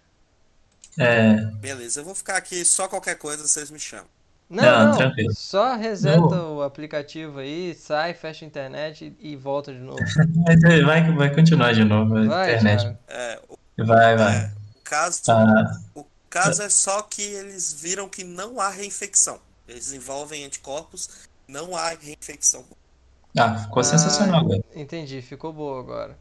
É, Beleza, eu vou ficar aqui só qualquer coisa vocês me chamam. Não, Não, não, tranquilo. só reseta Não. o aplicativo aí, sai, fecha a internet e, e volta de novo. é, vai, vai continuar de novo a Vai, internet. Thiago. É, o, Vai, vai. é, o caso Ah, o caso é só que eles viram que não há reinfecção. Eles desenvolvem anticorpos, não há reinfecção. ah, ficou Ah, sensacional agora. Entendi, ficou boa agora.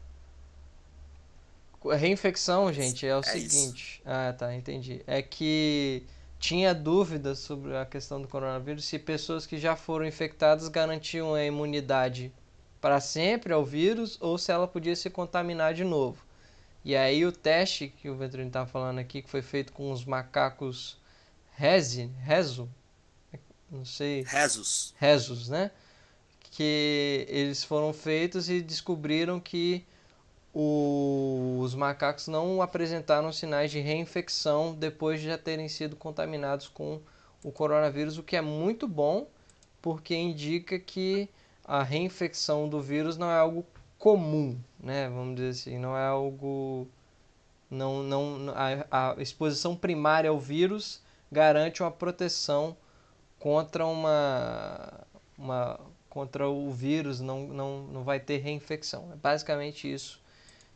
A reinfecção, gente, é o É seguinte. Ah, tá, entendi. É que tinha dúvidas sobre a questão do coronavírus se pessoas que já foram infectadas garantiam a imunidade para sempre ao vírus ou se ela podia se contaminar de novo. E aí o teste que o Venturini estava falando aqui, que foi feito com os macacos Rezi, Rezo, não sei, Rezos. rezos, né? Que eles foram feitos e descobriram que o- os macacos não apresentaram sinais de reinfecção depois de já terem sido contaminados com o coronavírus, o que é muito bom, porque indica que a reinfecção do vírus não é algo comum, né? Vamos dizer assim, não é algo não, não a, a exposição primária ao vírus garante uma proteção contra uma, uma contra o vírus, não, não, não vai ter reinfecção. É basicamente isso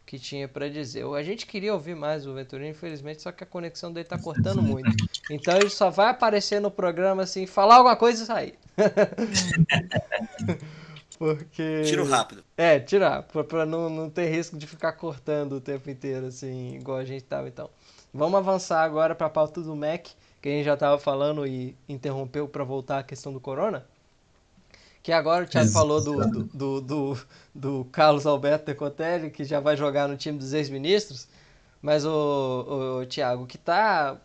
que tinha para dizer. A gente queria ouvir mais o Venturini, infelizmente, só que a conexão dele tá cortando muito. Então ele só vai aparecer no programa assim, falar alguma coisa e sair. Porque Tiro rápido. é, tirar, pra não, não ter risco de ficar cortando o tempo inteiro, assim, igual a gente tava então. Vamos avançar agora pra pauta do Mac, que a gente já tava falando e interrompeu pra voltar à questão do Corona. Que agora o Thiago falou do, do, do, do, Carlos Alberto Decotelli, que já vai jogar no time dos ex-ministros. Mas, o, o, Thiago, o que tá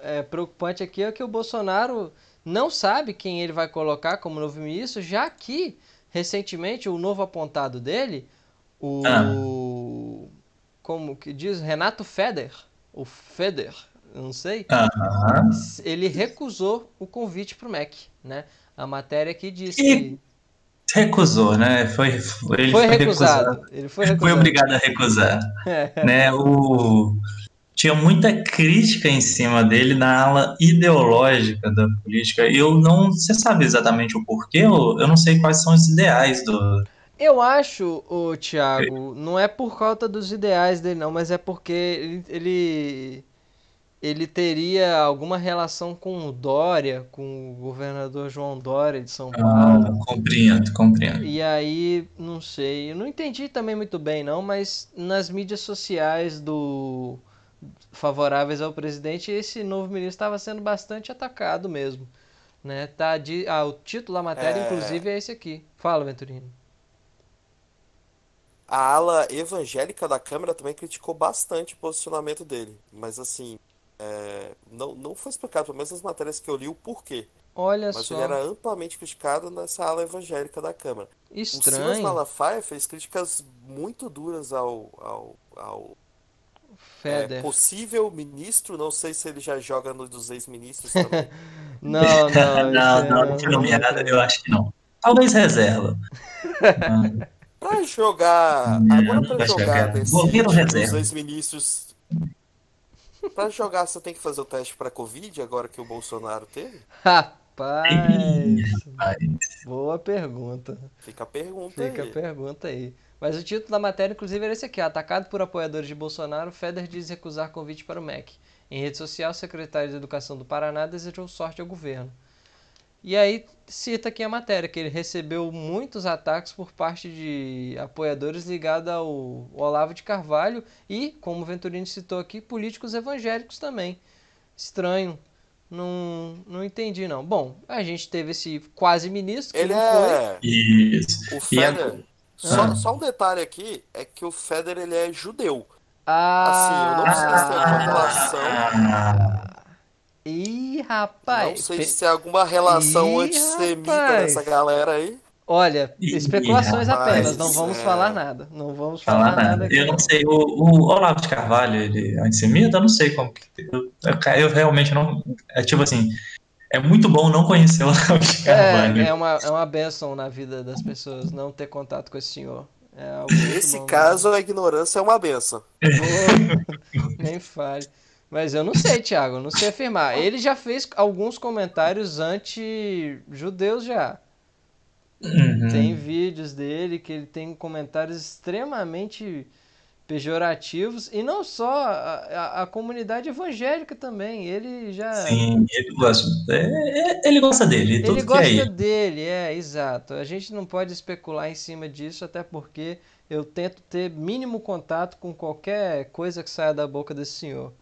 é, preocupante aqui é que o Bolsonaro não sabe quem ele vai colocar como novo ministro, já que recentemente o novo apontado dele, o Ah. como que diz Renato Feder, o Feder, não sei, ele recusou o convite pro MEC, né? A matéria aqui diz que Recusou, né? Foi, foi, ele foi foi recusado, ele foi Foi recusado. obrigado a recusar. né? O... Tinha muita crítica em cima dele na ala ideológica da política. E eu não. Você sabe exatamente o porquê? Eu, eu não sei quais são os ideais do. Eu acho, o Thiago, não é por causa dos ideais dele não, mas é porque ele, ele ele teria alguma relação com o Dória, com o governador João Dória de São Ah, Paulo. compreendo, compreendo. E aí, não sei, eu não entendi também muito bem não, mas nas mídias sociais do favoráveis ao presidente, esse novo ministro estava sendo bastante atacado mesmo, né? Tá de, ah, o título da matéria É. inclusive é esse aqui. Fala, Venturino. A ala evangélica da Câmara também criticou bastante o posicionamento dele. Mas assim, é, não, não foi explicado, pelo menos nas matérias que eu li, o porquê. Olha Mas só, ele era amplamente criticado nessa ala evangélica da Câmara. O Silas estranho. Malafaia fez críticas muito duras ao, ao, ao é, possível ministro, não sei se ele já joga no dos ex-ministros também. Não, não. Não, esse não, não foi nomeado, eu acho que não. Talvez reserva. Pra jogar. Não, Agora não pra jogar jogar. desse dos ex-ministros. Pra jogar, você tem que fazer o teste pra Covid agora que o Bolsonaro teve? Rapaz. Boa pergunta. Fica a pergunta Fica a aí. pergunta aí. Mas o título da matéria, inclusive, era esse aqui. Atacado por apoiadores de Bolsonaro, Feder diz recusar convite para o MEC. Em rede social, o secretário de Educação do Paraná desejou sorte ao governo. E aí cita aqui a matéria, que ele recebeu muitos ataques por parte de apoiadores ligados ao Olavo de Carvalho e, como o Venturini citou aqui, políticos evangélicos também. Estranho. Não, não entendi, não. Bom, a gente teve esse quase ministro que Ele não foi. é. Isso. O a- Feder. Só, Ah. só um detalhe aqui é que o Feder ele é judeu. Ah, Assim, eu não sei se tem alguma relação. Ah, Ih, rapaz. Não sei se tem alguma relação Ih, antissemita rapaz. nessa galera aí. Olha, Ih, especulações rapaz, apenas, não vamos é. falar nada. Não vamos falar, falar nada. aqui. Eu não sei. O, o Olavo de Carvalho, ele é antissemita? Eu não sei como que. Eu, eu, realmente não. É tipo assim. É muito bom não conhecer o Olavo de Carvalho. É, é uma, é uma bênção na vida das pessoas não ter contato com esse senhor. É algo muito Nesse bom, caso, a ignorância é uma benção. Pô, Nem fale. Mas eu não sei, Thiago, não sei afirmar. Ele já fez alguns comentários anti-judeus já. Uhum. Tem vídeos dele que ele tem comentários extremamente pejorativos e não só a, a- a comunidade evangélica também. Ele já Sim, ele gosta. é, é, ele gosta dele. Tudo ele que gosta é ele. dele, é, exato. A gente não pode especular em cima disso, até porque eu tento ter mínimo contato com qualquer coisa que saia da boca desse senhor,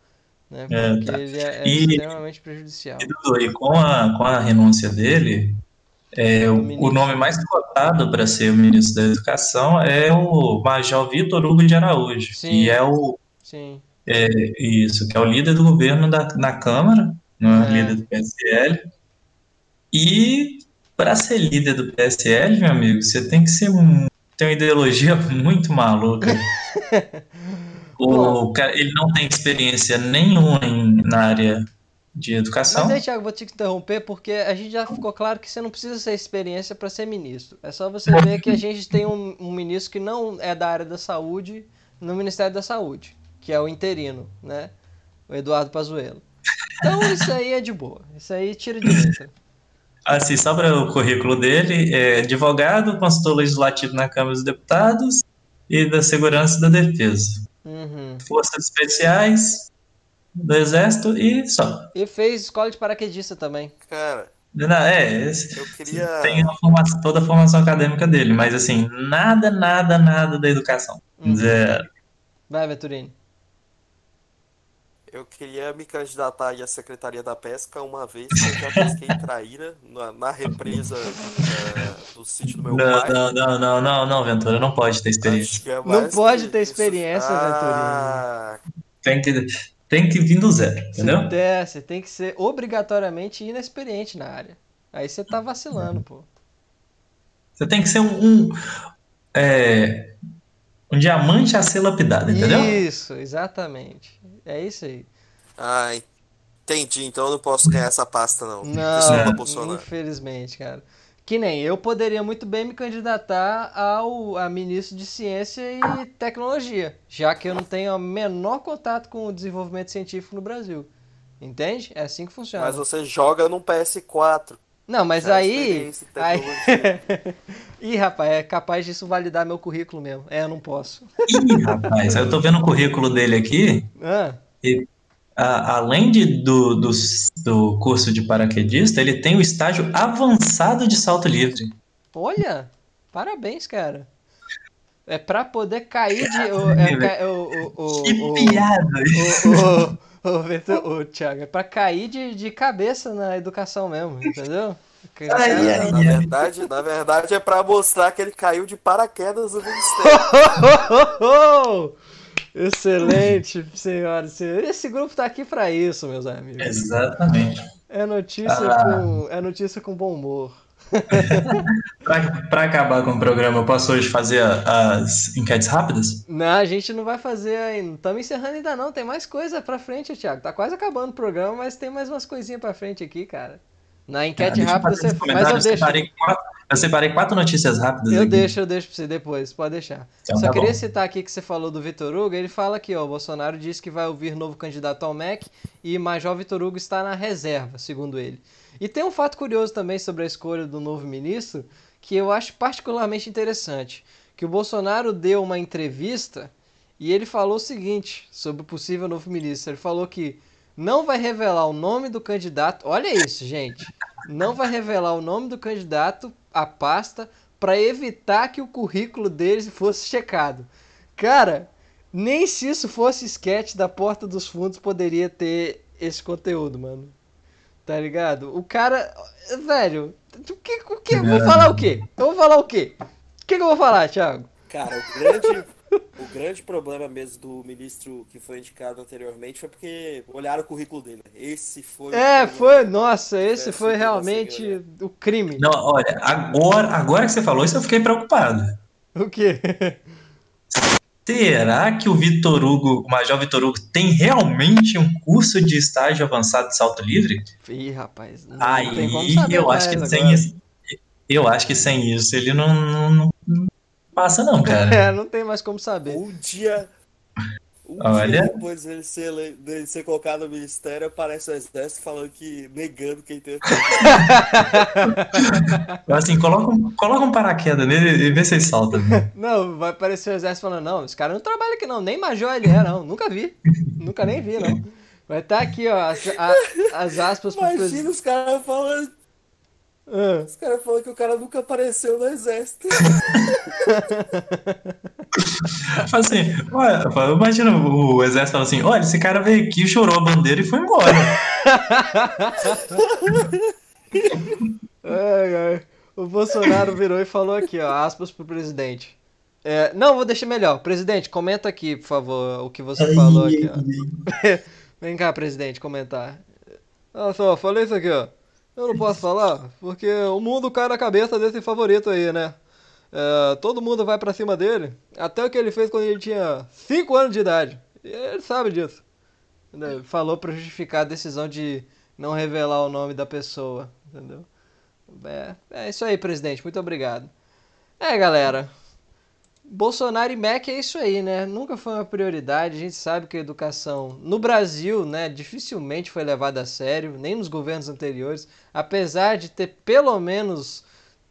né? É, Porque tá. ele é, é E- extremamente prejudicial. E, Dudu, e com a, com a renúncia dele, é, o, ministro. o nome mais cotado para ser o ministro da Educação é o Major Vitor Hugo de Araújo, Sim. que é o Sim. isso, que é o líder do governo da, na Câmara, não é, É. líder do PSL. E para ser líder do PSL, meu amigo, você tem que ser um- ter uma ideologia muito maluca. O cara, ele não tem experiência nenhuma em- na área de educação. Mas aí, Thiago, vou te interromper porque a gente já ficou claro que você não precisa ter experiência para ser ministro. É só você ver que a gente tem um, um ministro que não é da área da saúde no Ministério da Saúde, que é o interino, né? O Eduardo Pazuello. Então isso aí é de boa. Isso aí tira de letra. Assim, só para o currículo dele, é advogado, consultor legislativo na Câmara dos Deputados e da Segurança e da Defesa. Uhum. Forças Especiais do Exército e só. E fez escola de paraquedista também. Cara, Não, é, eu queria. tem a formação- toda a formação acadêmica dele, mas assim, nada, nada, nada da educação. Uhum. Zero. Vai, Venturini. Eu queria me candidatar aí à Secretaria da Pesca uma vez que eu já pesquei traíra na, na represa eh, do sítio do meu Não, pai. não, não, não, não, não, Ventura, não pode ter experiência. É Não pode ter isso. experiência, ah, Tem que, tem que vir do zero, entendeu? Você, tem, você tem que ser obrigatoriamente inexperiente na área. Aí você tá vacilando, pô. Você tem que ser um, um, é, um diamante a ser lapidado, entendeu? Isso, exatamente. É isso aí. Ah, entendi. Então eu não posso ganhar essa pasta, não. Não, Bolsonaro. infelizmente, cara. Que nem eu poderia muito bem me candidatar ao a ministro de Ciência e Tecnologia, já que eu não tenho o menor contato com o desenvolvimento científico no Brasil. Entende? É assim que funciona. Mas você joga num PS4. Não, mas Já é aí. aí... Ih, rapaz, é capaz disso validar meu currículo mesmo. É, eu não posso. Ih, rapaz, eu tô vendo o currículo dele aqui. Ah, a- além de, do, do, do curso de paraquedista, ele tem o estágio avançado de salto livre. olha, parabéns, cara. É pra poder cair de. O, é, o, o, o, Que piada! O, o, o, Thiago, é pra cair de, de cabeça na educação mesmo, entendeu? Ai, ai, Na verdade, na verdade é pra mostrar que ele caiu de paraquedas no ministério. Excelente, senhoras e senhores. Esse grupo tá aqui pra isso, meus amigos. Exatamente. É notícia Ah. com é notícia com bom humor. Para acabar com o programa, eu posso hoje fazer as enquetes rápidas? Não, a gente não vai fazer ainda. Não estamos encerrando ainda não. Tem mais coisa pra frente, Thiago. Tá quase acabando o programa, mas tem mais umas coisinhas pra frente aqui, cara. Na enquete Ah, rápida você faz. Mas eu Eu separei, quatro, eu separei quatro notícias rápidas Eu aqui. deixo, eu deixo pra você depois, pode deixar. Então Só tá queria bom. citar aqui que você falou do Vitor Hugo, ele fala aqui, ó, o Bolsonaro disse que vai ouvir novo candidato ao MEC e Major Vitor Hugo está na reserva, segundo ele. E tem um fato curioso também sobre a escolha do novo ministro, que eu acho particularmente interessante, que o Bolsonaro deu uma entrevista e ele falou o seguinte sobre o possível novo ministro. Ele falou que não vai revelar o nome do candidato. Olha isso, gente. Não vai revelar o nome do candidato à pasta para evitar que o currículo deles fosse checado. Cara, nem se isso fosse sketch da Porta dos Fundos poderia ter esse conteúdo, mano. Tá ligado? O cara. Velho, o que, o que, eu vou falar o quê? Eu vou falar o quê? O que, que eu vou falar, Thiago? Cara, o grande, o grande problema mesmo do ministro que foi indicado anteriormente foi porque olharam o currículo dele. Esse foi. o É, foi. Nossa, esse É, foi realmente o crime. Não, olha, agora, agora que você falou isso, eu fiquei preocupado. O quê? Será que o Vitor Hugo, o Major Vitor Hugo, tem realmente um curso de estágio avançado de salto livre? Ih, rapaz. Não Aí tem como saber eu acho que sem isso. Eu acho que sem isso ele não, não, não- não passa, não, cara. É, não tem mais como saber. Um dia. Um Olha. dia depois dele ser, ele- dele ser colocado no ministério, aparece o exército falando que. negando quem tem. Assim, coloca, um- coloca um paraquedas nele e vê se ele salta. né? Não, vai aparecer o exército falando, não, esse cara não trabalha aqui não, nem major ele é, não, nunca vi, nunca nem vi, não. Vai estar aqui, ó, as, a- as aspas pro Imagina presidente. os caras falando. Ah, Os caras falando que o cara nunca apareceu no exército. Assim, olha, imagina o exército falando assim, olha, esse cara veio aqui, chorou a bandeira e foi embora. ai, ai. O Bolsonaro virou e falou aqui, ó, aspas pro presidente. É, não, vou deixar melhor. Presidente, comenta aqui, por favor, o que você falou aqui, ó. Vem cá, presidente, comentar. Olha só, falei isso aqui, ó. Eu não posso falar, porque o mundo cai na cabeça desse favorito aí, né? É, todo mundo vai pra cima dele, até o que ele fez quando ele tinha 5 anos de idade. Ele sabe disso. Entendeu? Falou pra justificar a decisão de não revelar o nome da pessoa, entendeu? É, é isso aí, presidente, muito obrigado. É, galera. Bolsonaro e MEC é isso aí, né? Nunca foi uma prioridade. A gente sabe que a educação no Brasil, né, dificilmente foi levada a sério, nem nos governos anteriores, apesar de ter pelo menos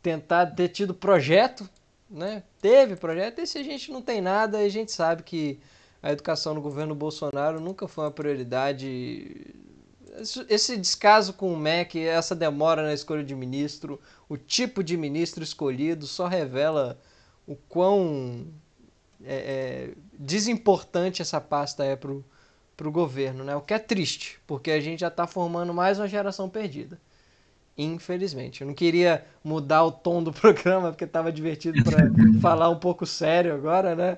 tentado ter tido projeto, né? Teve projeto, esse a gente não tem nada e a gente sabe que a educação no governo Bolsonaro nunca foi uma prioridade. Esse descaso com o MEC, essa demora na escolha de ministro, o tipo de ministro escolhido só revela o quão é, é, desimportante essa pasta é pro, pro governo, né? O que é triste, porque a gente já está formando mais uma geração perdida. Infelizmente. Eu não queria mudar o tom do programa, porque estava divertido para falar um pouco sério agora, né?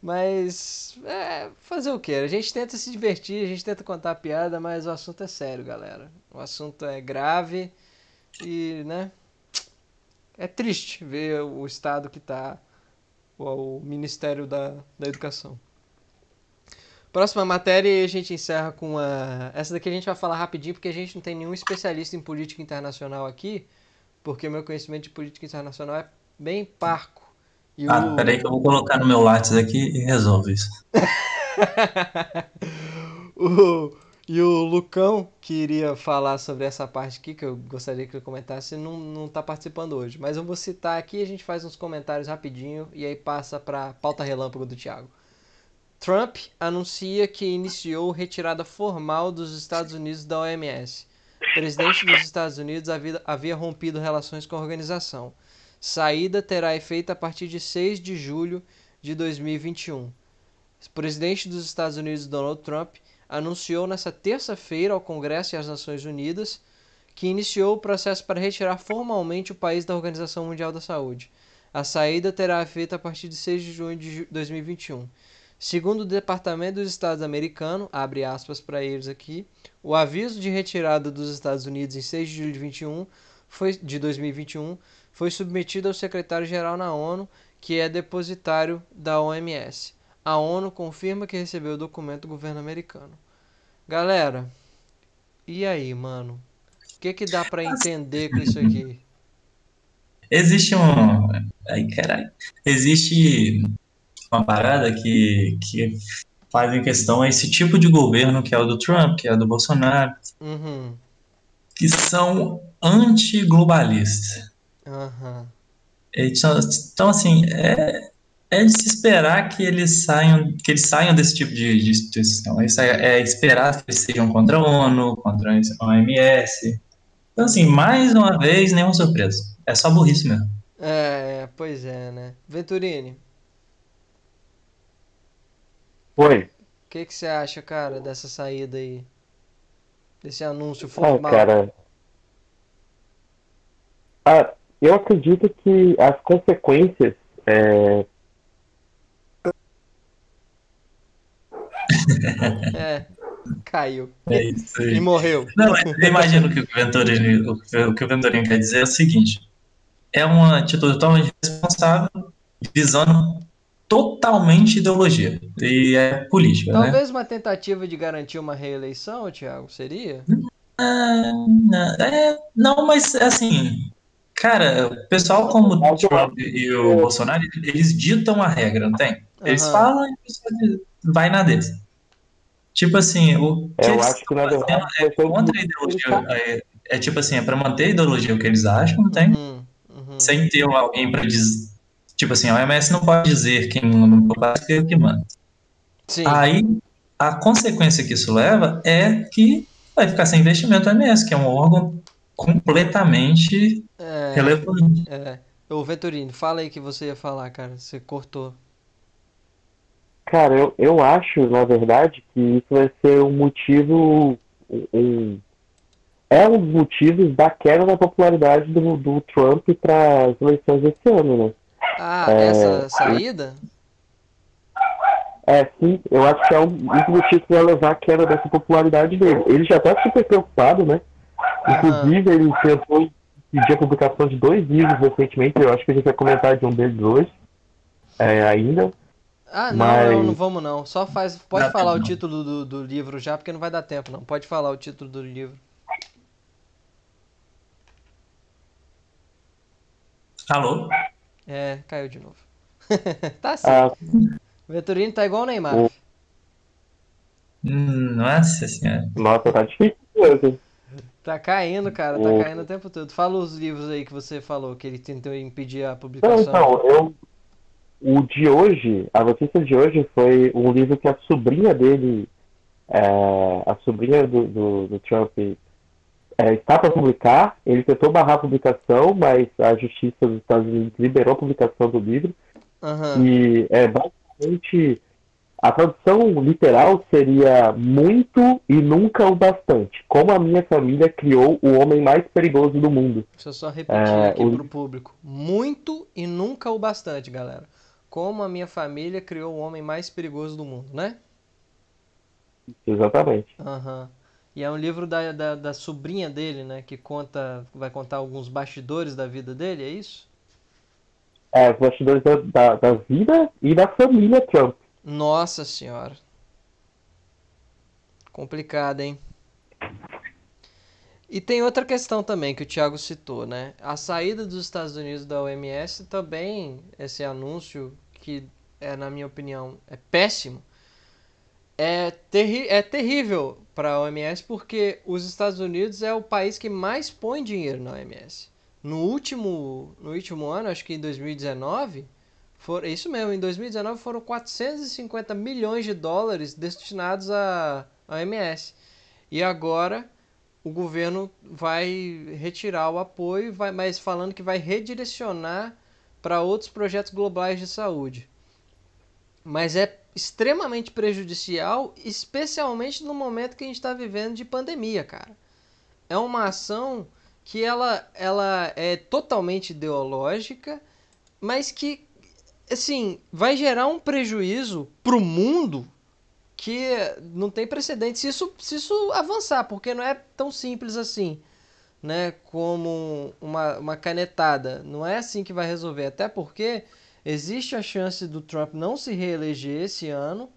Mas é, fazer o quê? A gente tenta se divertir, a gente tenta contar piada, mas o assunto é sério, galera. O assunto é grave e, né? É triste ver o estado que está o, o Ministério da, da Educação. Próxima matéria e a gente encerra com a. Essa daqui a gente vai falar rapidinho porque a gente não tem nenhum especialista em política internacional aqui, porque o meu conhecimento de política internacional é bem parco. E Ah, o- peraí que eu vou colocar no meu lápis aqui e resolve isso. o, e o Lucão, que iria falar sobre essa parte aqui, que eu gostaria que ele comentasse, não, não tá participando hoje. Mas eu vou citar aqui, a gente faz uns comentários rapidinho e aí passa para pauta relâmpago do Thiago. Trump anuncia que iniciou retirada formal dos Estados Unidos da OMS. O presidente dos Estados Unidos havia, havia rompido relações com a organização. Saída terá efeito a partir de 6 de julho de 2021. O presidente dos Estados Unidos, Donald Trump, anunciou nesta terça-feira ao Congresso e às Nações Unidas que iniciou o processo para retirar formalmente o país da Organização Mundial da Saúde. A saída terá efeito a partir de 6 de junho de ju- 2021. Segundo o Departamento dos Estados americano, abre aspas para eles aqui, o aviso de retirada dos Estados Unidos em 6 de julho de 21 foi, de 2021 foi submetida ao secretário-geral na ONU, que é depositário da OMS. A ONU confirma que recebeu o documento do governo americano. Galera, e aí, mano? O que que dá para entender com isso aqui? Existe um. Ai, caralho. Existe uma parada que, que faz em questão esse tipo de governo que é o do Trump, que é o do Bolsonaro, Uhum. que são antiglobalistas. Então, então, assim, é, é de se esperar que eles saiam, que eles saiam desse tipo de, de instituição. Isso é, é esperar que eles sejam contra a ONU, contra a OMS. Então, assim, mais uma vez, nenhuma surpresa. É só burrice mesmo. É, é, pois é, né? Venturini, Foi. o que que você acha, cara, dessa saída aí? Desse anúncio Ah, formal? cara. Ah, eu acredito que as consequências. é, É, caiu. É isso E aí. morreu. Não, mas eu imagino que o que o Venturini, o que o Venturini quer dizer é o seguinte: é uma atitude totalmente responsável, visando totalmente ideologia. E é política, né? Talvez uma tentativa de garantir uma reeleição, Thiago, seria? Ah, não, é, não, mas assim, cara, o pessoal como o Trump e o Bolsonaro, eles ditam a regra, não tem? Eles Aham. falam e o pessoal vai na deles. Tipo assim, o que Eu eles acho que na verdade é contra a ideologia. É, é tipo assim, é pra manter a ideologia o que eles acham, não tem? Uhum, uhum. Sem ter alguém pra dizer. Tipo assim, a OMS não pode dizer quem que é o que manda. Sim. Aí, a consequência que isso leva é que vai ficar sem investimento a OMS, que é um órgão completamente É, relevante. é. Ô, Venturini, fala aí que você ia falar, cara. Você cortou. Cara, eu, eu acho, na verdade, que isso vai ser um motivo. Um, é um dos motivos da queda da popularidade do, do Trump para as eleições desse ano, né? Ah, É, essa saída? É, sim, eu acho que é um, um dos motivos que vai levar à queda dessa popularidade dele. Ele já tá super preocupado, né? Inclusive, ele tentou pedir a publicação de dois livros recentemente, eu acho que a gente vai comentar de um deles hoje, é, ainda. Ah, não, Mas- não, não vamos não. Só faz. Pode Dá falar o não. título do, do livro já, porque não vai dar tempo, não. Pode falar o título do livro. Alô? É, caiu de novo. tá assim. Ah, Venturini tá igual o Neymar. O- Hum, Nossa senhora. nossa, tá difícil mesmo. Tá caindo, cara, tá O- caindo o tempo todo. Fala os livros aí que você falou, que ele tentou impedir a Não, publicação. então, eu. O de hoje, a notícia de hoje foi um livro que a sobrinha dele, é, a sobrinha do, do, do Trump, é, está para publicar. Ele tentou barrar a publicação, mas a justiça dos Estados Unidos liberou a publicação do livro. Aham. E é basicamente a tradução literal seria muito e nunca o bastante. Como a minha família criou o homem mais perigoso do mundo. Deixa eu só repetir É, aqui o- pro público. Muito e nunca o bastante, galera. Como a minha família criou o homem mais perigoso do mundo, né? Exatamente. Aham. E é um livro da, da, da sobrinha dele, né? Que conta, vai contar alguns bastidores da vida dele, é isso? É, os bastidores da, da, da vida e da família Trump. Nossa senhora. Complicado, hein? E tem outra questão também que o Thiago citou, né? A saída dos Estados Unidos da OMS também, esse anúncio que é, na minha opinião, é péssimo, é, terri é terrível para a OMS porque os Estados Unidos é o país que mais põe dinheiro na OMS. No último, no último ano, acho que em 2019, for, é isso mesmo, em 2019 foram 450 milhões de dólares destinados à OMS. E agora o governo vai retirar o apoio, vai, mas falando que vai redirecionar para outros projetos globais de saúde. Mas é extremamente prejudicial, especialmente no momento que a gente está vivendo de pandemia, cara. É uma ação que ela, ela é totalmente ideológica, mas que, assim, vai gerar um prejuízo pro mundo que não tem precedente se isso, se isso avançar, porque não é tão simples assim. né, como uma, uma canetada. Não é assim que vai resolver, até porque existe a chance do Trump não se reeleger esse ano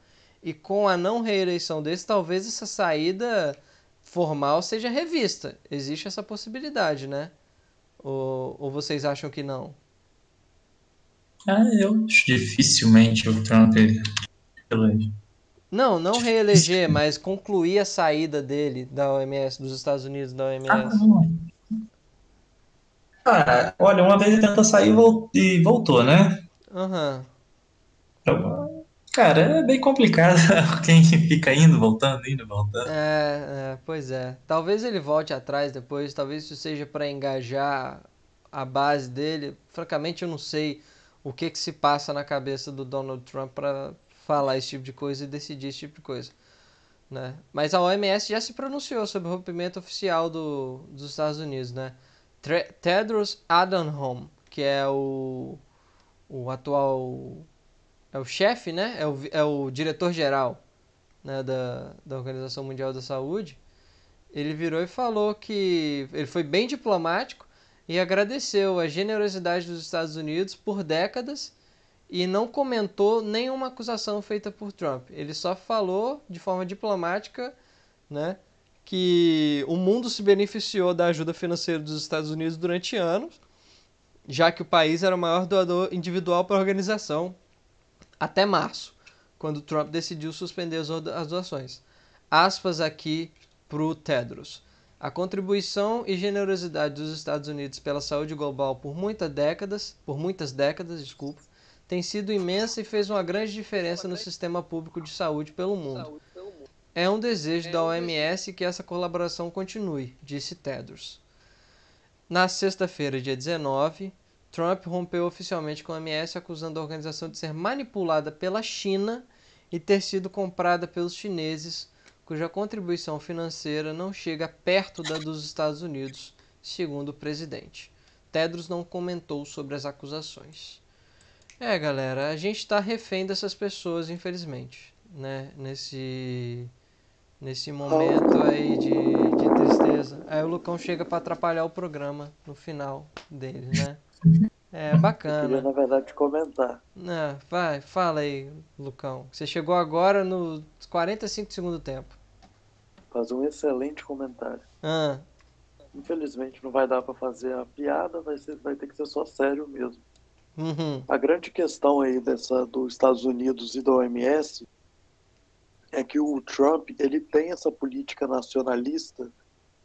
e com a não reeleição desse, talvez essa saída formal seja revista. Existe essa possibilidade, né? Ou, ou vocês acham que não? Ah, eu dificilmente o Trump elege. Não, não reeleger, mas concluir a saída dele da OMS, dos Estados Unidos da OMS. Ah, olha, uma vez ele tentou sair e voltou, né? Aham. Uhum. Cara, é bem complicado quem fica indo, voltando, indo, voltando. É, é, pois é. Talvez ele volte atrás depois, talvez isso seja para engajar a base dele. Francamente, eu não sei o que que se passa na cabeça do Donald Trump para falar esse tipo de coisa e decidir esse tipo de coisa. Né? Mas a OMS já se pronunciou sobre o rompimento oficial do, dos Estados Unidos, né? Tedros Adhanom, que é o, o atual é o chefe, né? É o, é o diretor-geral né? da, da Organização Mundial da Saúde. Ele virou e falou que ele foi bem diplomático e agradeceu a generosidade dos Estados Unidos por décadas e não comentou nenhuma acusação feita por Trump. Ele só falou de forma diplomática, né, que o mundo se beneficiou da ajuda financeira dos Estados Unidos durante anos, já que o país era o maior doador individual para a organização até março, quando Trump decidiu suspender as doações. Aspas aqui para o Tedros. A contribuição e generosidade dos Estados Unidos pela saúde global por muitas décadas, por muitas décadas, desculpa, tem sido imensa e fez uma grande diferença no sistema público de saúde pelo mundo. É um desejo da OMS que essa colaboração continue, disse Tedros. Na sexta-feira, dia 19, Trump rompeu oficialmente com a OMS, acusando a organização de ser manipulada pela China e ter sido comprada pelos chineses, cuja contribuição financeira não chega perto da dos Estados Unidos, segundo o presidente. Tedros não comentou sobre as acusações. É, galera, a gente tá refém dessas pessoas, infelizmente, né? Nesse, nesse momento aí de, de tristeza. Aí o Lucão chega para atrapalhar o programa no final dele, né? É bacana. Eu queria, na verdade, comentar. Não, vai, fala aí, Lucão. Você chegou agora nos 45 segundos do tempo. Faz um excelente comentário. Ah. Infelizmente não vai dar para fazer a piada, vai, ser, vai ter que ser só sério mesmo. Uhum. A grande questão aí dessa dos Estados Unidos e da OMS é que o Trump ele tem essa política nacionalista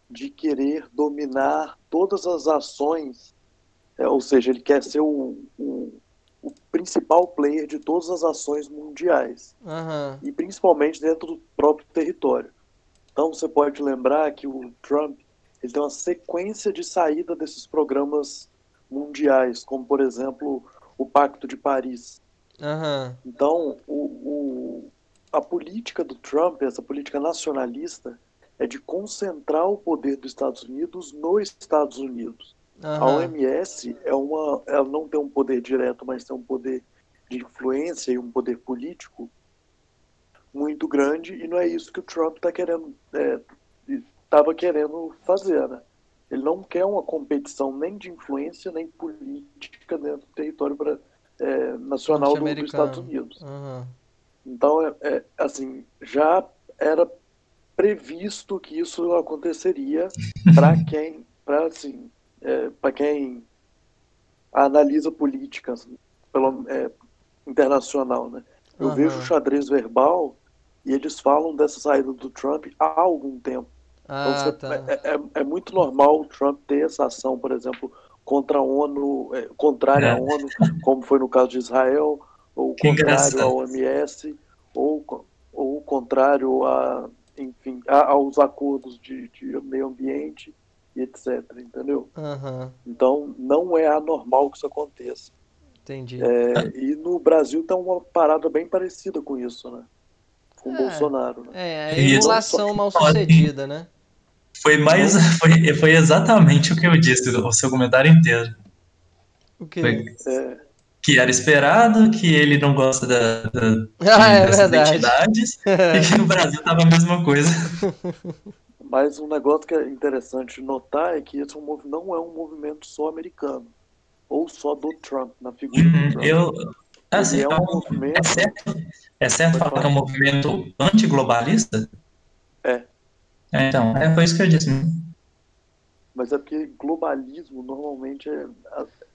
de querer dominar todas as ações, é, ou seja, ele quer ser o, o, o, principal player de todas as ações mundiais uhum. e principalmente dentro do próprio território. Então você pode lembrar que o Trump ele tem uma sequência de saída desses programas mundiais, como por exemplo o Pacto de Paris. Uhum. Então, o, o, a política do Trump, essa política nacionalista, é de concentrar o poder dos Estados Unidos nos Estados Unidos. Uhum. A OMS é uma, ela não tem um poder direto, mas tem um poder de influência e um poder político muito grande e não é isso que o Trump está querendo, estava é, querendo fazer, né? Ele não quer uma competição nem de influência nem política dentro do território pra, é, nacional do, dos Estados Unidos. Uhum. Então, é, é, assim, já era previsto que isso aconteceria para quem, para assim, é, para quem analisa políticas assim, pelo, é, internacional, né? Eu uhum. vejo o xadrez verbal e eles falam dessa saída do Trump há algum tempo. Ah, então, tá. é, é, é, muito normal o Trump ter essa ação, por exemplo, contra a ONU, é, contrária à ONU, como foi no caso de Israel, ou Que contrário à. OMS, ou, ou contrário a, enfim, a- aos acordos de, de meio ambiente e etc. Entendeu? Aham, Então, não é anormal que isso aconteça. entendi. É, e no Brasil tem uma parada bem parecida com isso, né? Com o É. Bolsonaro, né? É, a emulação mal sucedida, né? Foi mais. Foi, foi exatamente o que eu disse, o seu comentário inteiro. O quê? Foi É, que era esperado, que ele não gosta da, da- Ah, é dessas verdade. entidades, e que no Brasil tava a mesma coisa. Mas um negócio que é interessante notar é que esse é um não é um movimento só americano, ou só do Trump, na figura do Uhum, Trump. eu, assim, é um é, movimento- é certo, é certo falar que é um movimento antiglobalista? É. É, Então, é, foi isso que eu disse. né? Mas é porque globalismo normalmente é,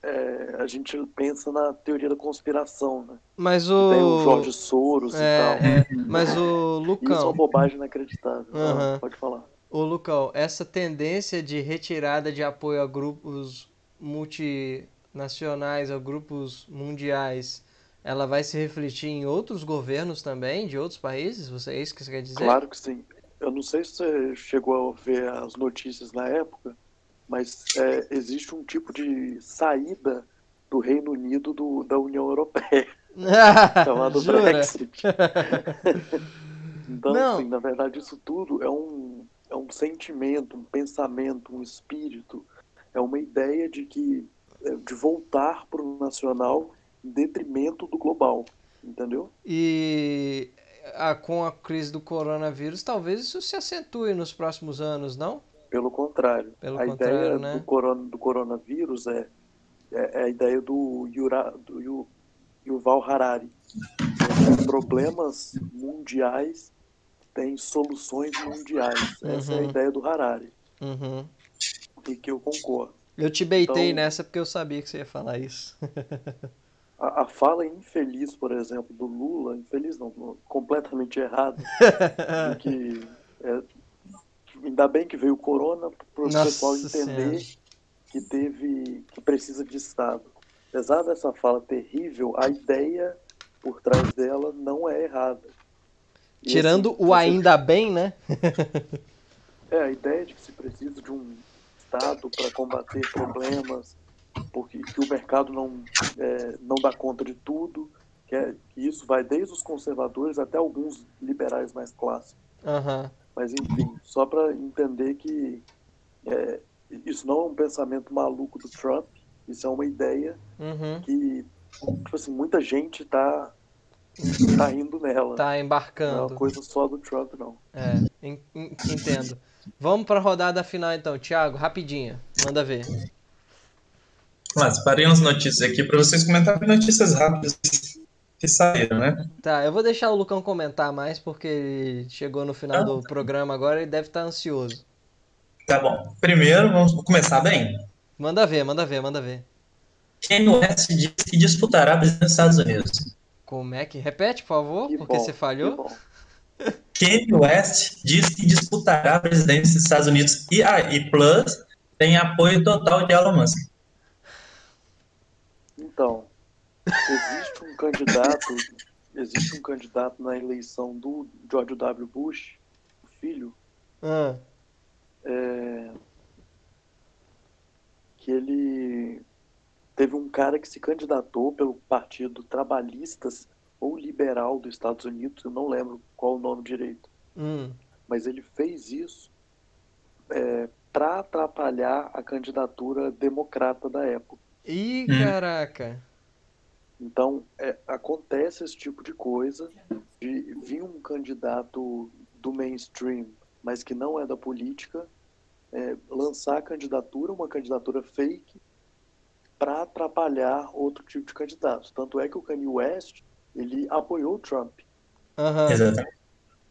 é- a gente pensa na teoria da conspiração, né? Mas Tem o o. Jorge Soros e tal. É, é, mas o Isso é uma Lucão, bobagem inacreditável. Aham. pode falar. o Lucão, essa tendência de retirada de apoio a grupos multinacionais, a grupos mundiais, ela vai se refletir em outros governos também, de outros países? Você, é isso que você quer dizer? Claro que sim. Eu não sei se você chegou a ver as notícias na época, mas é, existe um tipo de saída do Reino Unido do- da União Europeia, chamado? Brexit. Então, Não. assim, na verdade, isso tudo é um, é um sentimento, um pensamento, um espírito, é uma ideia de que é, de voltar para o nacional em detrimento do global, entendeu? E a- com a crise do coronavírus, talvez isso se acentue nos próximos anos, não? Pelo contrário. Pelo a contrário, ideia né? do, corona, do coronavírus é, é, é a ideia do, Yura, do Yu- Yuval Harari. É, problemas mundiais têm soluções mundiais. Essa é a Uhum. ideia do Harari. Uhum. E que eu concordo. Eu te beitei Então- nessa porque eu sabia que você ia falar isso. A, a fala infeliz, por exemplo, do Lula, infeliz não, completamente errada, que é, ainda bem que veio o corona para o pessoal entender Senhora. que teve que precisa de Estado. Apesar dessa fala terrível, a ideia por trás dela não é errada. E, Tirando assim, o você- ainda bem, né? É, a ideia de que se precisa de um Estado para combater problemas, porque que o mercado não, é, não dá conta de tudo, que, é, que isso vai desde os conservadores até alguns liberais mais clássicos. Aham. Mas, enfim, só para entender que é, isso não é um pensamento maluco do Trump, isso é uma ideia Uhum. que, tipo assim, muita gente tá, tá indo nela. Tá Não é uma embarcando. coisa só do Trump, não. É, en- en- entendo. Vamos pra rodada final então, Thiago, rapidinho. Manda ver. Mas parei umas notícias aqui para vocês comentarem notícias rápidas que saíram, né? Tá, eu vou deixar o Lucão comentar mais porque ele chegou no final Ah. do programa agora e deve estar ansioso. Tá bom. Primeiro, vamos começar bem. Manda ver, manda ver, manda ver. Kanye West disse que disputará a presidência dos Estados Unidos. Como é que. Repete, por favor, Que porque bom, você falhou. Kanye West diz que disputará a presidência dos Estados Unidos e a e Plus tem apoio total de Elon Musk. Então, existe um candidato, existe um candidato na eleição do George W. Bush, o filho, Ah, é, que ele teve um cara que se candidatou pelo Partido Trabalhistas ou Liberal dos Estados Unidos, eu não lembro qual o nome direito, hum, mas ele fez isso para atrapalhar a candidatura democrata da época. Ih, Hum. caraca. Então, é, acontece esse tipo de coisa, de vir um candidato do mainstream, mas que não é da política, é, lançar a candidatura, uma candidatura fake, para atrapalhar outro tipo de candidato. Tanto é que o Kanye West, ele apoiou o Trump. Exatamente.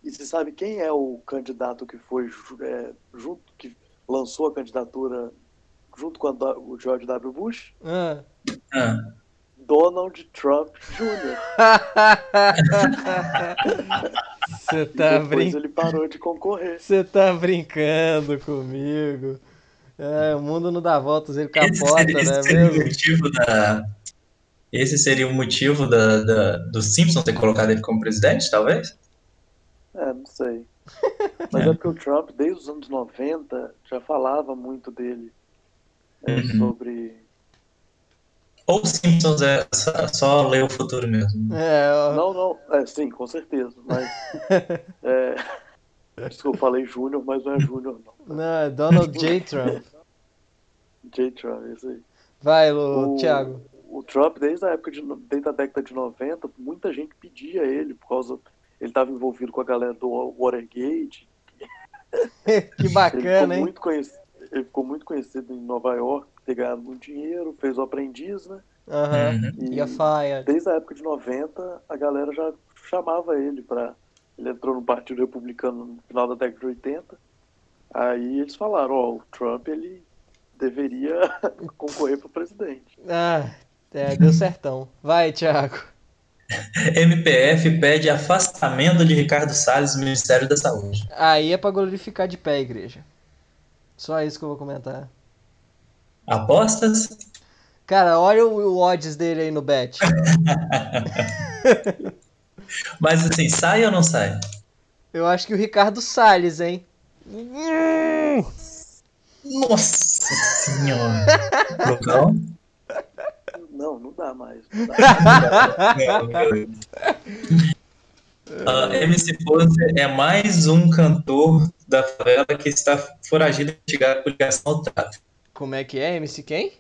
E você sabe quem é o candidato que foi é, junto, que lançou a candidatura junto com a do- o George W. Bush? Ah. Ah, Donald Trump Jr. Você tá, depois brin... ele parou de concorrer. Você tá brincando comigo. É, o mundo não dá voltas, ele esse capota, seria, esse né seria o mesmo? motivo da. Esse seria o motivo da, da, do Simpson ter colocado ele como presidente, talvez? É, não sei. Mas é porque o Trump, desde os anos 90, já falava muito dele é, Uhum. sobre. Ou Simpsons é só, ler o futuro mesmo? É, ó, Não, não, é sim, com certeza. Mas. É... Isso que eu falei Júnior, mas não é Júnior, não. não, é Donald J. Trump. J. Trump, isso aí. Vai, Lu, O- Thiago. O Trump, desde a época de, desde a década de 90, muita gente pedia ele por causa. Ele estava envolvido com a galera do Watergate. que bacana, ele hein? Muito conhecido, ele ficou muito conhecido em Nova York, ter ganhado muito dinheiro, fez o aprendiz, né? Aham. Uhum. E E a Fire. desde a época de 90, a galera já chamava ele pra. Ele entrou no Partido Republicano no final da década de 80. Aí eles falaram, ó, o Trump ele deveria concorrer para presidente. Ah, é, deu certão. Vai, Thiago. MPF pede afastamento de Ricardo Salles do Ministério da Saúde. Aí é pra glorificar de pé a igreja. Só isso que eu vou comentar. Apostas? Cara, olha o, o odds dele aí no bet. Mas assim, sai ou não sai? Eu acho que o Ricardo Salles, hein? Nossa senhora. Lucão? Não, não dá mais. Não dá. Uh, MC Pose é mais um cantor da favela que está foragido e investigado por ligação ao tráfico. Como é que é? MC quem?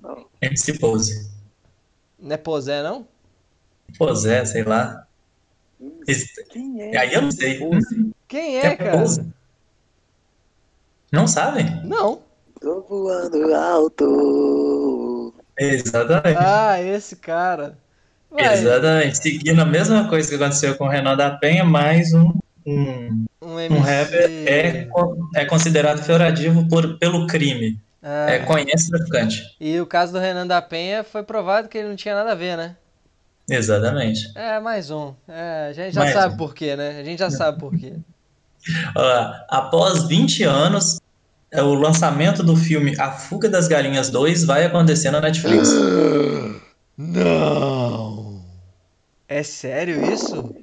Não. MC Pose. Não é Posé, não? Posé, sei lá. Esse- Quem é? Aí eu não sei. Quem é, cara? Pose? Não sabem? Não. Tô voando alto. Exatamente. Ah, esse cara. Vai, Exatamente. Seguindo a mesma coisa que aconteceu com o Renan da Penha, mais um, um, um MC. um rapper é, é considerado feuradivo por, pelo crime. Ah, É, conhece traficante. E o caso do Renan da Penha foi provado que ele não tinha nada a ver, né? Exatamente. É, mais um. É, a gente já Mais sabe um. por quê, né? A gente já sabe por quê. Ó, após 20 anos, é, o lançamento do filme A Fuga das Galinhas 2 vai acontecer na Netflix. Não! É sério isso?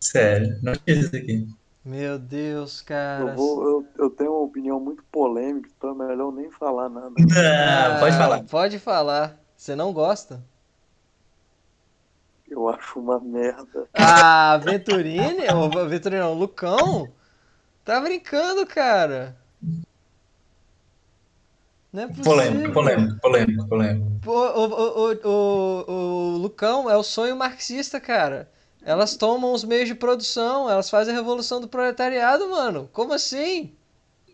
Sério, não fiz isso aqui. Meu Deus, cara. Eu, vou, eu, eu tenho uma opinião muito polêmica, então é melhor nem falar nada. Ah, pode falar. Pode falar. Você não gosta? Eu acho uma merda. Ah, Venturini? Ô, Venturini não, Lucão? Tá brincando, cara. Não é possível. Polêmico, polêmico, polêmico, polêmico. O, o, o, o, o Lucão é o sonho marxista, cara. Elas tomam os meios de produção, elas fazem a revolução do proletariado, mano. Como assim?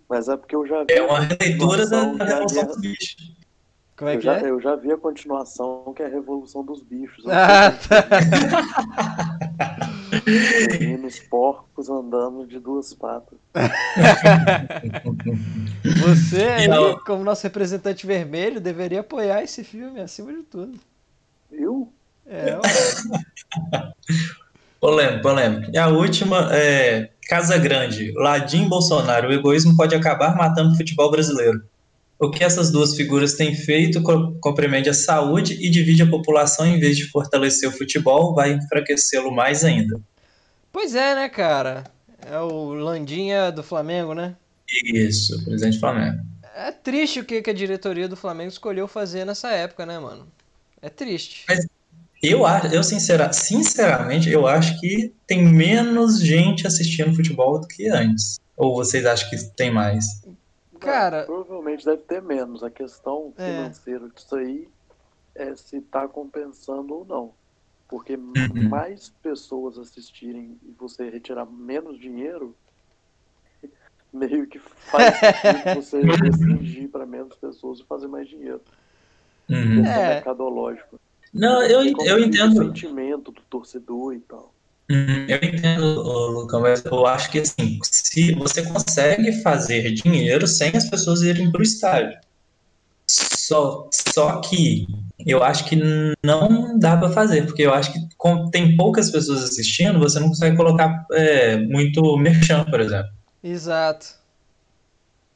Mas é porque eu já vi. É uma releitura da, Revolução dos Bichos. Como é eu, que já, é? eu já vi a continuação que é a Revolução dos Bichos. Ah, tá. Meninos porcos andando de duas patas. Você aí, E a- como nosso representante vermelho, deveria apoiar esse filme acima de tudo. Viu? É, ué. Polêmico, polêmico. E a última é Casa Grande. Ladim Bolsonaro. O egoísmo pode acabar matando o futebol brasileiro. O que essas duas figuras têm feito co- compreende a saúde e divide a população em vez de fortalecer o futebol, vai enfraquecê-lo mais ainda. Pois é, né, cara? É o Landinha do Flamengo, né? Isso, presidente do Flamengo. É triste o que que a diretoria do Flamengo escolheu fazer nessa época, né, mano? É triste. Eu, acho, eu sincera, sinceramente, eu acho que tem menos gente assistindo futebol do que antes. Ou vocês acham que tem mais? Cara- Provavelmente deve ter menos. A questão É. financeira disso aí é se tá compensando ou não. Porque Uhum. mais pessoas assistirem e você retirar menos dinheiro, meio que faz sentido você restringir para menos pessoas e fazer mais dinheiro. Uhum. É. mercadológica. Não, eu, eu entendo. O sentimento do torcedor e tal. Uhum, Eu entendo, Lucão, mas eu acho que assim, se você consegue fazer dinheiro sem as pessoas irem para o estádio. Só, só que eu acho que não dá para fazer, porque eu acho que como tem poucas pessoas assistindo, você não consegue colocar é, muito merchan, por exemplo. Exato.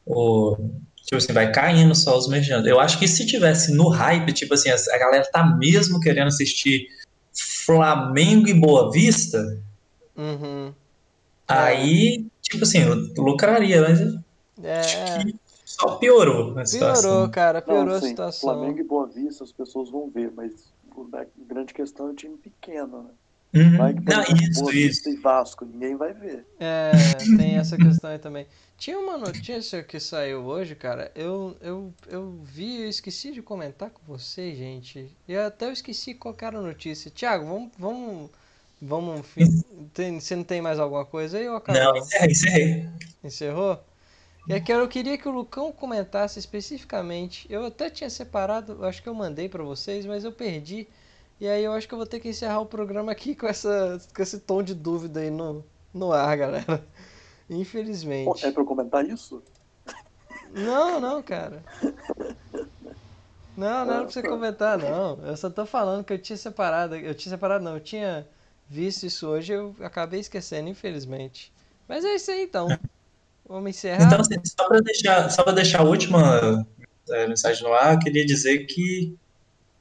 Ou, tipo assim, vai caindo só os merchan. Eu acho que se tivesse no hype, tipo assim, a galera tá mesmo querendo assistir Flamengo e Boa Vista, Uhum. Aí, tipo assim, lucraria, mas É, só piorou a situação. piorou, cara, piorou Não, a situação. Flamengo e Boa Vista as pessoas vão ver, mas a grande questão é o time pequeno, né? Uhum. Vai que, Não, isso, Boa isso. E Vasco, ninguém vai ver. É, tem essa questão aí também. Tinha uma notícia que saiu hoje, cara. Eu, eu, eu vi, eu esqueci de comentar com você, gente. E até eu esqueci qual que era a notícia. Tiago, vamos, vamos Vamos. Tem, você não tem mais alguma coisa aí, ô Não, Carol? encerrei, encerrei. Encerrou? E aqui eu queria que o Lucão comentasse especificamente. Eu até tinha separado, acho que eu mandei pra vocês, mas eu perdi. E aí eu acho que eu vou ter que encerrar o programa aqui com, essa, com esse tom de dúvida aí no, no ar, galera. Infelizmente. É pra eu comentar isso? Não, não, cara. Não, não era pra você comentar, não. Eu só tô falando que eu tinha separado. Eu tinha separado, não. Eu tinha visto isso hoje eu acabei esquecendo, infelizmente. Mas é isso aí, então. Vamos encerrar. Então, assim, só para deixar, só pra deixar a última é, mensagem no ar, eu queria dizer que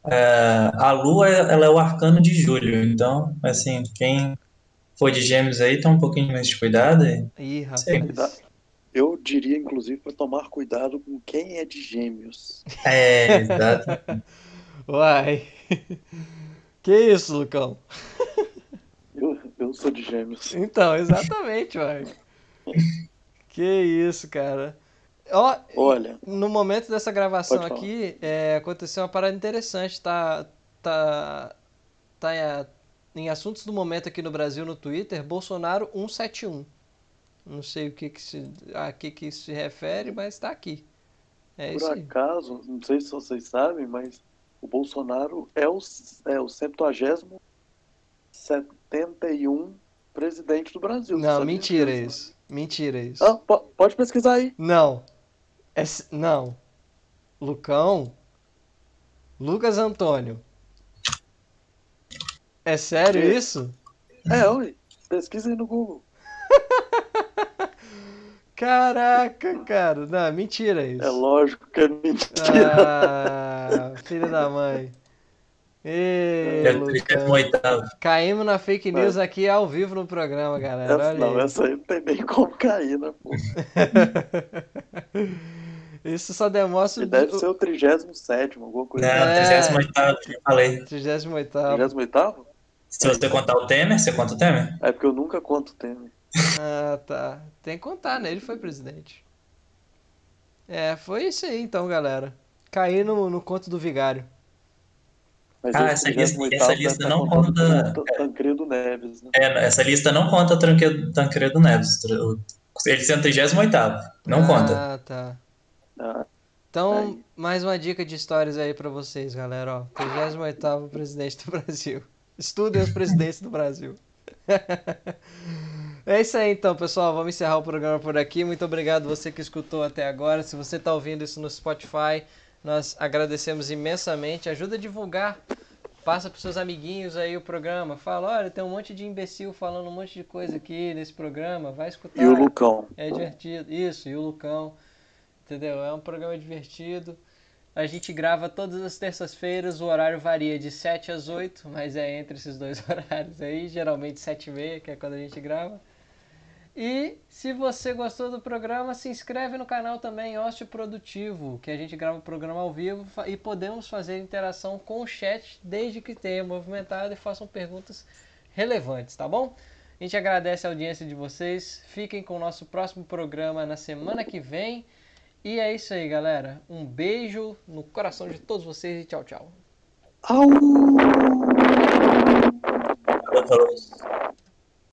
é, a Lua ela é o arcano de julho. Então, assim, quem for de gêmeos aí, toma um pouquinho mais de cuidado. E... Ih, rapaz. Eu diria, inclusive, para tomar cuidado com quem é de gêmeos. É, exato. Uai. Que isso, Lucão? Eu, eu sou de gêmeos. Então, exatamente, uai. Que isso, cara. Ó, Olha, no momento dessa gravação aqui, é, aconteceu uma parada interessante. Tá, tá, tá em, em assuntos do momento aqui no Brasil, no Twitter, Bolsonaro 171. Não sei o que que se, a que que isso se refere, mas tá aqui. É por acaso, não sei se vocês sabem, mas o Bolsonaro é o, é o 70 71 presidente do Brasil. Não, mentira isso. Mentira isso. Ah, po- pode pesquisar aí. Não. É, não. Lucão. Lucas Antônio. É sério isso? É, oi. Pesquisa aí no Google. Caraca, cara. Não, mentira isso. É lógico que é mentira. Ah, filho da mãe. Ê, É o Lucão. 38º. Caímos na fake news aqui ao vivo no programa, galera. Essa, Olha não, aí. essa aí não tem nem como cair, né, pô? Isso só demonstra E deve ser o 37, alguma coisa Não, assim. É. 38º, eu falei. 38 38? Se você contar o Temer, você conta o Temer? É porque eu nunca conto o Temer. Ah, tá. Tem que contar, né? Ele foi presidente. É, foi isso aí então, galera. Caí no, no conto do vigário. Mas Ah, essa lista- 38º essa deve lista tá não conta- Tancredo Neves, né? É, essa lista não conta o Tancredo, Tancredo Neves. Ele sendo 38º. Não conta. Ah, tá. Ah, Então, Aí. mais uma dica de histórias aí pra vocês, galera. Ó, 38º presidente do Brasil. Estudem os presidentes do Brasil. É isso aí então, pessoal. Vamos encerrar o programa por aqui. Muito obrigado você que escutou até agora. Se você está ouvindo isso no Spotify, nós agradecemos imensamente. Ajuda a divulgar. Passa para seus amiguinhos aí o programa. Fala, olha, tem um monte de imbecil falando um monte de coisa aqui nesse programa. Vai escutar. E o Lucão. É divertido. Isso, e o Lucão. Entendeu? É um programa divertido. A gente grava todas as terças-feiras, o horário varia de 7 às 8, mas é entre esses dois horários aí, geralmente 7 e meia, que é quando a gente grava. E se você gostou do programa, se inscreve no canal também, Ócio Produtivo, que a gente grava o programa ao vivo e podemos fazer interação com o chat desde que tenha movimentado e façam perguntas relevantes, tá bom? A gente agradece a audiência de vocês. Fiquem com o nosso próximo programa na semana que vem. E é isso aí, galera. Um beijo no coração de todos vocês e tchau, tchau. Au! Falou, falou.